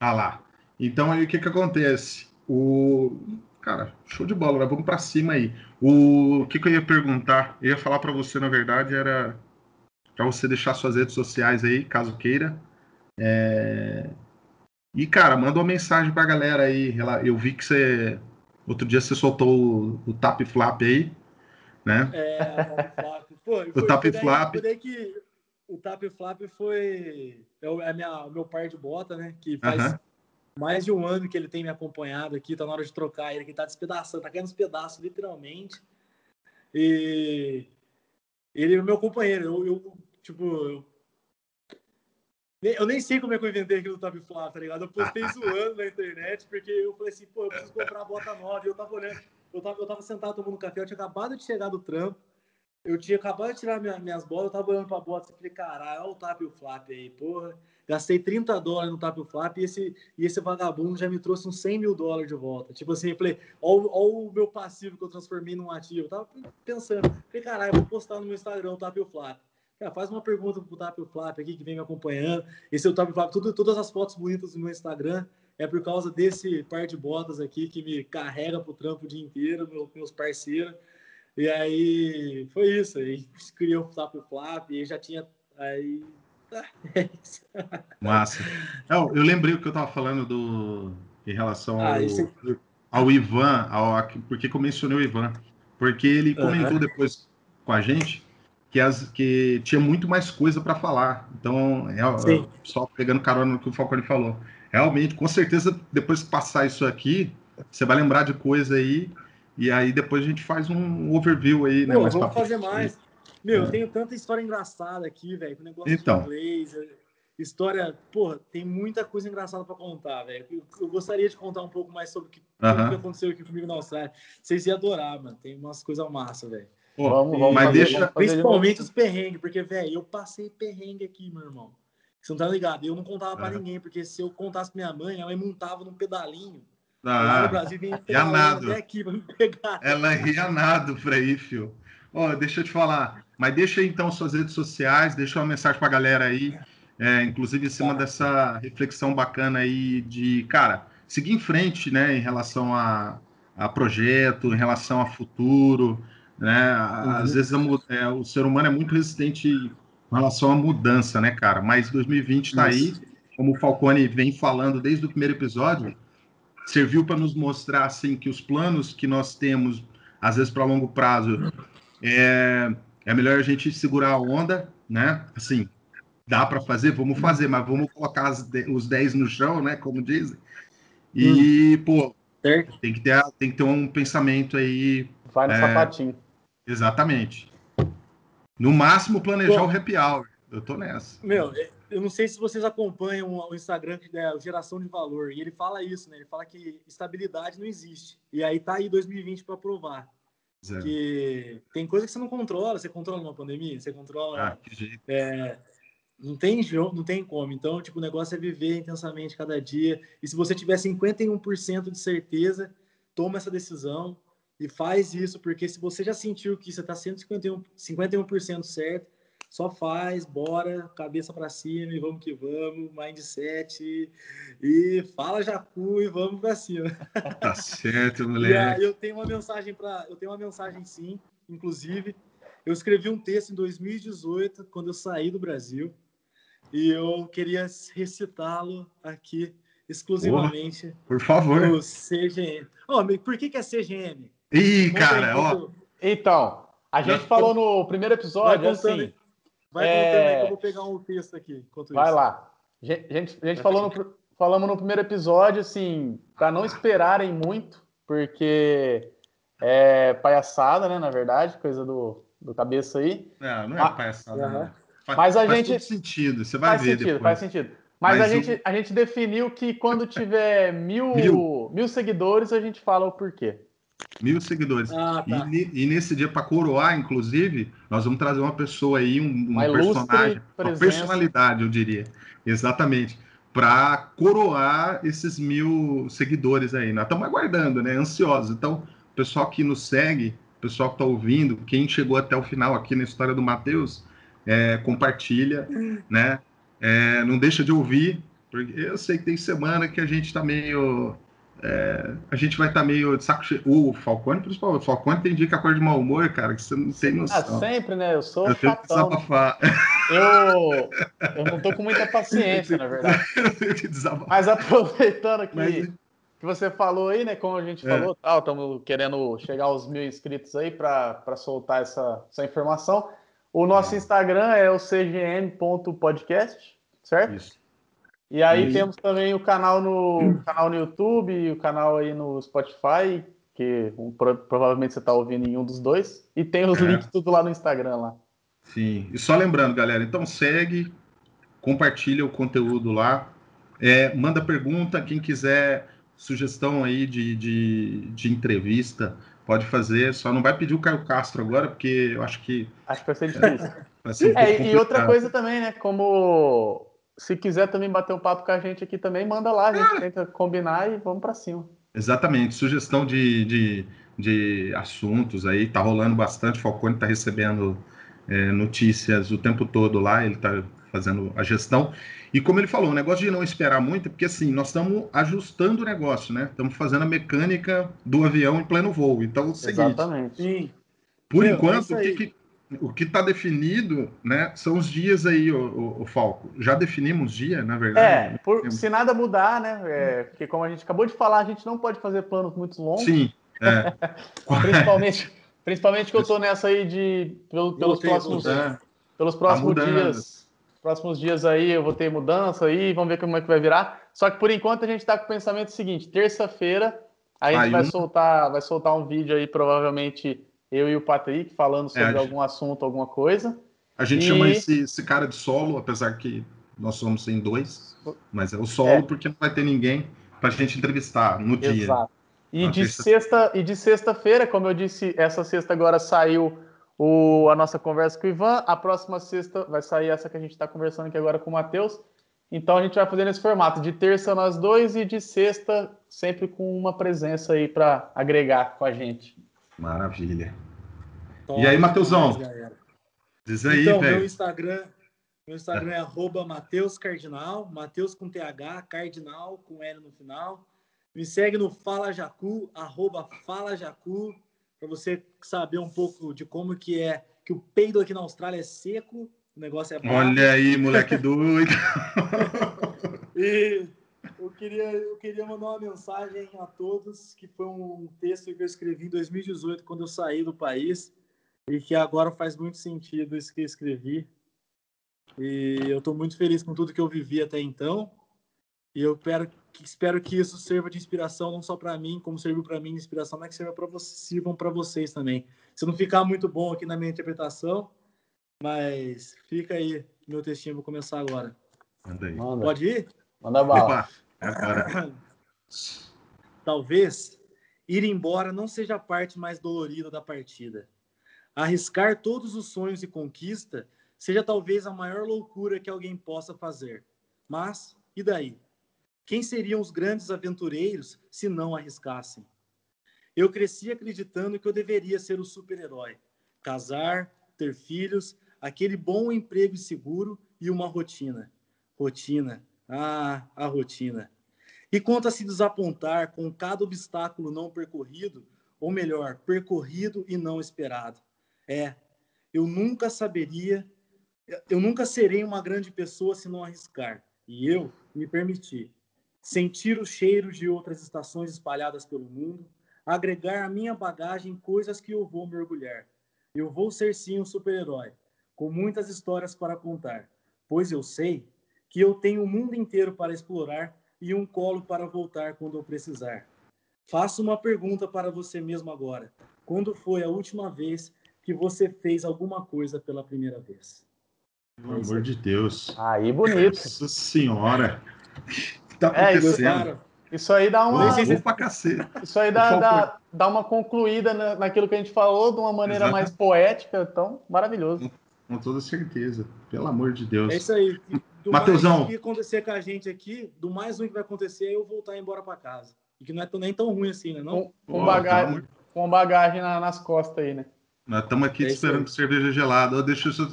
Ah lá. Então aí o que que acontece? O cara, show de bola, vamos para cima aí. O que que eu ia perguntar? Eu ia falar para você, na verdade, era para você deixar suas redes sociais aí, caso queira. É... E cara, manda uma mensagem para a galera aí. Eu vi que você outro dia você soltou o, o tap flap aí, né? É, o Pô, o tap flap. que o tap flap foi é, é minha, o meu par de bota, né? Que faz uh -huh mais de um ano que ele tem me acompanhado aqui, tá na hora de trocar ele, que tá despedaçando, tá caindo os pedaços, literalmente. E ele é meu companheiro. Eu, eu tipo, eu, eu, nem sei como é que eu inventei aquilo do Top Flap, tá ligado? Eu postei zoando na internet, porque eu falei assim, pô, eu preciso comprar a bota nova. E eu tava olhando, eu tava, eu tava sentado tomando café, eu tinha acabado de chegar do trampo. Eu tinha acabado de tirar minha, minhas bolas, eu tava olhando pra bota e falei, caralho, olha o tap e o flap aí, porra. Gastei 30 dólares no tap e o flap e esse, e esse vagabundo já me trouxe uns 100 mil dólares de volta. Tipo assim, eu falei, olha, o meu passivo que eu transformei num ativo. Eu tava pensando, falei, caralho, eu vou postar no meu Instagram o tap e o flap. Cara, faz uma pergunta pro Tap e o Flap aqui que vem me acompanhando. Esse é o Tap e o Flap, tudo, todas as fotos bonitas do meu Instagram é por causa desse par de botas aqui que me carrega pro trampo o dia inteiro, meu, meus parceiros. E aí foi isso. Aí criou o Flap Flap e já tinha. Aí. É Massa. Eu, eu lembrei o que eu tava falando do, em relação ao, ah, esse... ao Ivan, ao, porque que eu mencionei o Ivan. Porque ele comentou uhum. depois com a gente que, as, que tinha muito mais coisa para falar. Então, é, só pegando carona no que o Falcone falou. Realmente, com certeza, depois que passar isso aqui, você vai lembrar de coisa aí e aí depois a gente faz um overview aí, né? Pô, vamos fazer mais. Meu, é. eu tenho tanta história engraçada aqui, velho, com negócio então. de inglês. História, porra, tem muita coisa engraçada para contar, velho. Eu, eu, gostaria de contar um pouco mais sobre o que, uh -huh. que aconteceu aqui comigo na Austrália. Vocês iam adorar, mano. Tem umas coisas massa, velho. Vamos, vamos, mas fazer, deixa... Vamos Principalmente os perrengues, porque, velho, eu passei perrengue aqui, meu irmão. Você não tá ligado? Eu não contava para ninguém, porque se eu contasse pra minha mãe, ela montava num pedalinho ah, ria nado. Ela ria nado pra ir, fio. Ó, deixa eu te falar. Mas deixa aí, então suas redes sociais, deixa uma mensagem pra galera aí, é, inclusive em cima tá. dessa reflexão bacana aí de, cara, seguir em frente, né, em relação a, a projeto, em relação a futuro, né? Uhum. Às vezes a, é, o ser humano é muito resistente em relação à mudança, né, cara? Mas 2020 tá Isso. aí, como o Falcone vem falando desde o primeiro episódio, serviu para nos mostrar assim que os planos que nós temos, às vezes para longo prazo, é, é melhor a gente segurar a onda, né? Assim, dá para fazer, vamos fazer, mas vamos colocar de, os 10 no chão, né? Como dizem. E, hum. pô, certo. tem que, ter, tem que ter um pensamento aí. Vai no é, sapatinho. Exatamente. No máximo, planejar pô, o happy hour. Eu tô nessa. Meu, eu não sei se vocês acompanham o Instagram que é Geração de Valor, e ele fala isso, né? Ele fala que estabilidade não existe. E aí tá aí 2020 para provar. Zero. Que tem coisa que você não controla, você controla uma pandemia, você controla. Ah, que jeito. É, não tem não tem como. Então, tipo, o negócio é viver intensamente cada dia. E se você tiver 51% de certeza, toma essa decisão e faz isso, porque se você já sentiu que você está 151% 51% certo, só faz, bora, cabeça para cima e vamos que vamos, mindset e fala Jacu e vamos para cima. Tá certo, moleque. eu tenho uma mensagem para, eu tenho uma mensagem sim, inclusive, eu escrevi um texto em 2018 quando eu saí do Brasil e eu queria recitá-lo aqui exclusivamente. por favor. O CGM. Oh, por que, que é CGM? Ih, cara, ó. Então, a gente falou no primeiro episódio assim. Vai é... contando aí que eu vou pegar um texto aqui. Vai isso. lá. A gente, a gente falou no, falamos no primeiro episódio, assim, para não esperarem muito, porque é palhaçada, né? Na verdade, coisa do, do cabeça aí. Não, não é ah, palhaçada. Uhum. Né? Faz, Mas a faz gente. Faz sentido, você vai faz ver. Sentido, depois. Faz sentido, Mas, Mas a, gente, a gente definiu que quando tiver mil, mil. mil seguidores, a gente fala o porquê. Mil seguidores. Ah, tá. e, e, nesse dia, para coroar, inclusive, nós vamos trazer uma pessoa aí, um, um personagem, uma personalidade, eu diria. Exatamente. Para coroar esses mil seguidores aí. Nós estamos aguardando, né? Ansiosos. Então, pessoal que nos segue, pessoal que está ouvindo, quem chegou até o final aqui na história do Matheus, é, compartilha, né? É, não deixa de ouvir, Porque eu sei que tem semana que a gente tá meio. É, a gente vai estar tá meio de saco cheio. O Falcone, principalmente. O Falcone tem dia que acorda de mau humor, cara, que você não tem noção. Ah, sempre, né? Eu sou eu chatão. Eu, eu não tô com muita paciência, na verdade. Mas aproveitando que, Mas... que você falou aí, né? Como a gente é. falou, tal, estamos querendo chegar aos mil inscritos aí para soltar essa, essa informação. O nosso é. Instagram é o cgm.podcast, certo? Isso. E aí e... temos também o canal no canal no YouTube, o canal aí no Spotify, que um, provavelmente você está ouvindo em um dos dois, e tem os é. links tudo lá no Instagram lá. Sim. E só lembrando, galera, então segue, compartilha o conteúdo lá, é, manda pergunta, quem quiser sugestão aí de, de, de entrevista, pode fazer, só não vai pedir o Caio Castro agora, porque eu acho que. Acho que vai ser difícil. vai ser um é, e outra coisa também, né? Como se quiser também bater um papo com a gente aqui também, manda lá, a gente tenta combinar e vamos para cima. Exatamente, sugestão de, de, de, assuntos aí, tá rolando bastante, o Falcone tá recebendo é, notícias o tempo todo lá, ele tá fazendo a gestão. E como ele falou, o negócio de não esperar muito, porque assim, nós estamos ajustando o negócio, né? Estamos fazendo a mecânica do avião em pleno voo. Então, é o seguinte. Exatamente. Sim. Por Meu, enquanto, é o que, que o que está definido, né, são os dias aí, o, o, o, Falco. Já definimos dia, na verdade? É, por, se nada mudar, né? É, porque como a gente acabou de falar, a gente não pode fazer planos muito longos. Sim. É. principalmente, principalmente que eu estou nessa aí de pelo, pelos próximos, pelos próximos tá dias. Próximos dias aí eu vou ter mudança aí, vamos ver como é que vai virar. Só que por enquanto a gente está com o pensamento seguinte: terça-feira a gente aí, vai soltar, vai soltar um vídeo aí provavelmente eu e o Patrick falando é, sobre é, algum assunto, alguma coisa. A gente e... chama esse, esse, cara de solo, apesar que nós somos em dois, mas é o solo é. porque não vai ter ninguém para a gente entrevistar no dia. Exato. E de, sexta, e de sexta-feira, como eu disse, essa sexta agora saiu o, a nossa conversa com o Ivan. A próxima sexta vai sair essa que a gente está conversando aqui agora com o Matheus. Então a gente vai fazer nesse formato de terça nós dois e de sexta sempre com uma presença aí para agregar com a gente. Maravilha. e aí, Matheusão? Diz aí, então, velho. Meu Instagram, meu Instagram é, é arroba Mateus Cardinal, Mateus com TH, Cardinal com L no final. Me segue no Fala Jacu, arroba Fala Jacu, para você saber um pouco de como que é, que o peido aqui na Austrália é seco, o negócio é bravo. Olha aí, moleque doido. e eu queria, eu queria mandar uma mensagem a todos, que foi um texto que eu escrevi em 2018, quando eu saí do país, e que agora faz muito sentido isso que eu escrevi. E eu estou muito feliz com tudo que eu vivi até então. E eu espero que, espero que isso sirva de inspiração não só para mim, como serviu para mim de inspiração, mas que sirva pra sirvam para vocês também. Se não ficar muito bom aqui na minha interpretação, mas fica aí, meu textinho, vou começar agora. Pode ir? Manda bala. Talvez ir embora não seja a parte mais dolorida da partida. Arriscar todos os sonhos e conquista seja talvez a maior loucura que alguém possa fazer. Mas, e daí? Quem seriam os grandes aventureiros se não arriscassem? Eu cresci acreditando que eu deveria ser o super-herói. Casar, ter filhos, aquele bom emprego seguro e uma rotina. Rotina, ah, a rotina. E quanto a se desapontar com cada obstáculo não percorrido, ou melhor, percorrido e não esperado. É, eu nunca saberia, eu nunca serei uma grande pessoa se não arriscar. E eu me permiti sentir o cheiro de outras estações espalhadas pelo mundo, agregar à minha bagagem coisas que eu vou mergulhar. Eu vou ser sim um super-herói, com muitas histórias para contar, pois eu sei que eu tenho o mundo inteiro para explorar e um colo para voltar quando eu precisar. Faço uma pergunta para você mesmo agora. Quando foi a última vez que você fez alguma coisa pela primeira vez? Pelo amor de Deus. Aí, bonito. Nossa senhora. O que tá é, acontecendo? É, isso aí dá uma. Isso aí dá, dá, dá uma concluída naquilo que a gente falou de uma maneira Exato. mais poética. Então, maravilhoso. Com toda certeza. Pelo amor de Deus. É isso aí do Mateusão. mais que acontecer com a gente aqui, do mais ruim que vai acontecer é eu voltar embora para casa. E que não é nem tão ruim assim, né? Não? Com, com bagagem, tamo... com bagagem na, nas costas aí, né? Nós estamos aqui é esperando cerveja gelada. Deixa eu...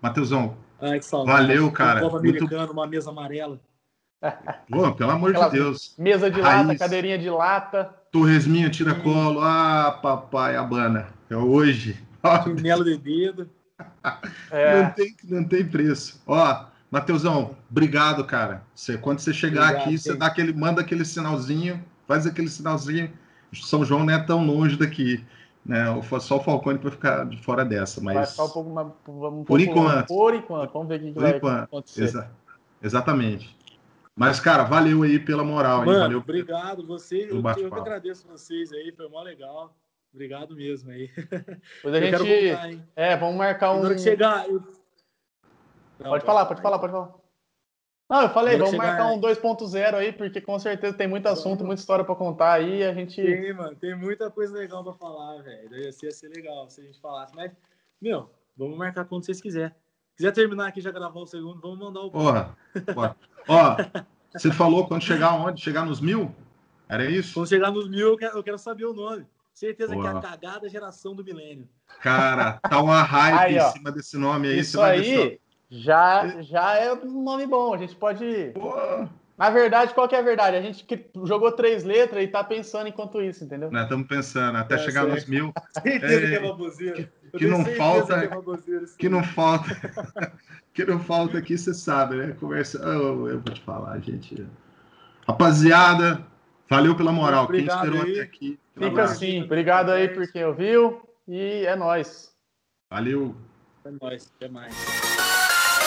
Mateusão, Ai, valeu, cara. Um copo americano, Muito... uma mesa amarela. Pô, pelo amor Aquela de Deus. Mesa de Raiz. lata, cadeirinha de lata. Torresminha, tira colo. Ah, papai, abana. É hoje. Chinelo de dedo. Não, É, tem, não tem preço. Ó, Mateusão, obrigado, cara. Você, quando você chegar Obrigado, aqui, você dá aquele, manda aquele sinalzinho, faz aquele sinalzinho. São João não é tão longe daqui. Né? O- Só o Falcone para ficar de fora dessa, mas. vai ficar um pouco mais. Um Por enquanto. Por enquanto. Vamos ver o que, vai enquanto. acontecer. Exa- exatamente. Mas, cara, valeu aí pela moral, hein? Mano, Valeu. obrigado. Você, eu, eu que agradeço vocês aí, foi mó legal. Obrigado mesmo aí. Depois a eu quero gente. voltar, hein? É, vamos marcar um. chegar. eu- Não, Pode falar, pode falar, pode falar. Não, eu falei, vamos chegar- marcar um 2.0 aí, porque com certeza tem muito assunto, muita história pra contar aí. e A gente. Tem, mano, tem muita coisa legal pra falar, velho. Ia ser, ia ser legal se a gente falasse. Mas, meu, vamos marcar quando vocês quiserem. Se quiser terminar aqui e já gravar o segundo, vamos mandar o. Porra. Porra. Ó, você falou quando chegar onde? Chegar nos mil? Era isso? Quando chegar nos mil, eu quero, eu quero saber o nome. Certeza que é a cagada geração do milênio. Cara, tá uma hype Aí, em cima desse nome aí. Isso você vai ver aí já, já é um nome bom. A gente pode. Pô, Na verdade, qual que é a verdade? A gente que- jogou três letras e tá pensando enquanto isso, entendeu? Nós estamos pensando, até É, chegar nos mil, Certeza É, que é baboseira. Não falta- que é baboseira não falta. que não falta aqui, você sabe, né? Conversa. Eu, eu vou te falar, gente. Rapaziada, valeu pela moral. Quem Obrigado esperou aí. até aqui. Fica abraço. assim. Obrigado aí por quem ouviu. E é nóis. Valeu. É nóis, até mais.